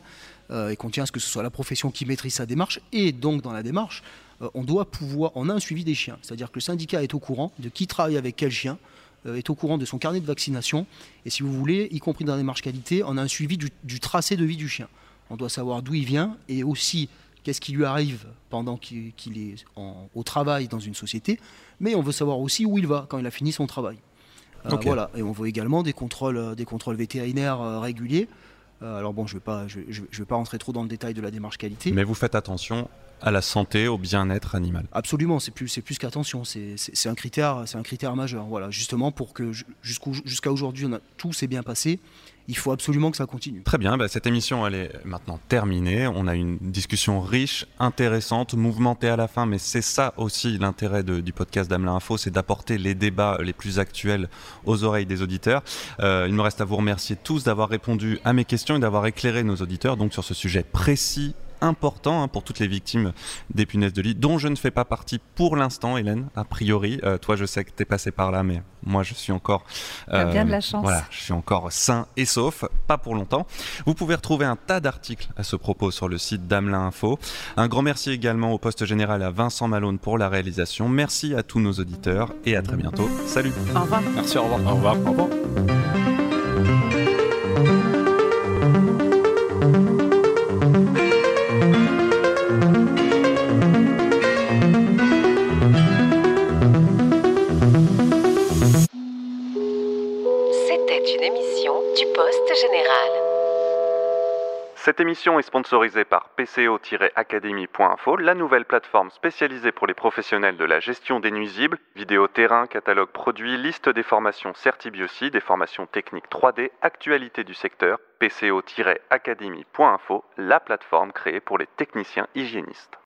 et qu'on tient à ce que ce soit la profession qui maîtrise sa démarche. Et donc, dans la démarche, euh, on doit pouvoir. On a un suivi des chiens. C'est-à-dire que le syndicat est au courant de qui travaille avec quel chien, euh, est au courant de son carnet de vaccination. Et si vous voulez, y compris dans la démarche qualité, on a un suivi du, tracé de vie du chien. On doit savoir d'où il vient et aussi qu'est-ce qui lui arrive pendant qu'il est au travail dans une société. Mais on veut savoir aussi où il va quand il a fini son travail. Voilà. Et on veut également des contrôles, des contrôles vétérinaires réguliers. Euh, alors bon, je ne vais, pas, je, vais pas rentrer trop dans le détail de la démarche qualité. Mais vous faites attention à la santé, au bien-être animal. Absolument, c'est plus, c'est plus qu'attention, c'est, un critère, c'est un critère majeur. Voilà, justement pour que jusqu'à aujourd'hui, on a, tout s'est bien passé il faut absolument que ça continue. Très bien, bah, cette émission elle est maintenant terminée. On a une discussion riche, intéressante, mouvementée à la fin, mais c'est ça aussi l'intérêt du podcast d'Amelin Info, c'est d'apporter les débats les plus actuels aux oreilles des auditeurs. Euh, il me reste à vous remercier tous d'avoir répondu à mes questions et d'avoir éclairé nos auditeurs donc sur ce sujet précis important hein, pour toutes les victimes des punaises de lit, dont je ne fais pas partie pour l'instant, Hélène, a priori. Euh, toi, je sais que tu es passé par là, mais moi, je suis encore. Euh, bien de la chance. Voilà, je suis encore sain et sauf, pas pour longtemps. Vous pouvez retrouver un tas d'articles à ce propos sur le site d'Amelin Info. Un grand merci également au poste général à Vincent Malone pour la réalisation. Merci à tous nos auditeurs et à très bientôt. Salut. Au revoir. Merci, au revoir. Au revoir. Au revoir. Cette émission est sponsorisée par PCO-Academy.info, la nouvelle plateforme spécialisée pour les professionnels de la gestion des nuisibles, vidéo terrain, catalogue produits, liste des formations Certibiosi, des formations techniques 3D, actualité du secteur, PCO-Academy.info, la plateforme créée pour les techniciens hygiénistes.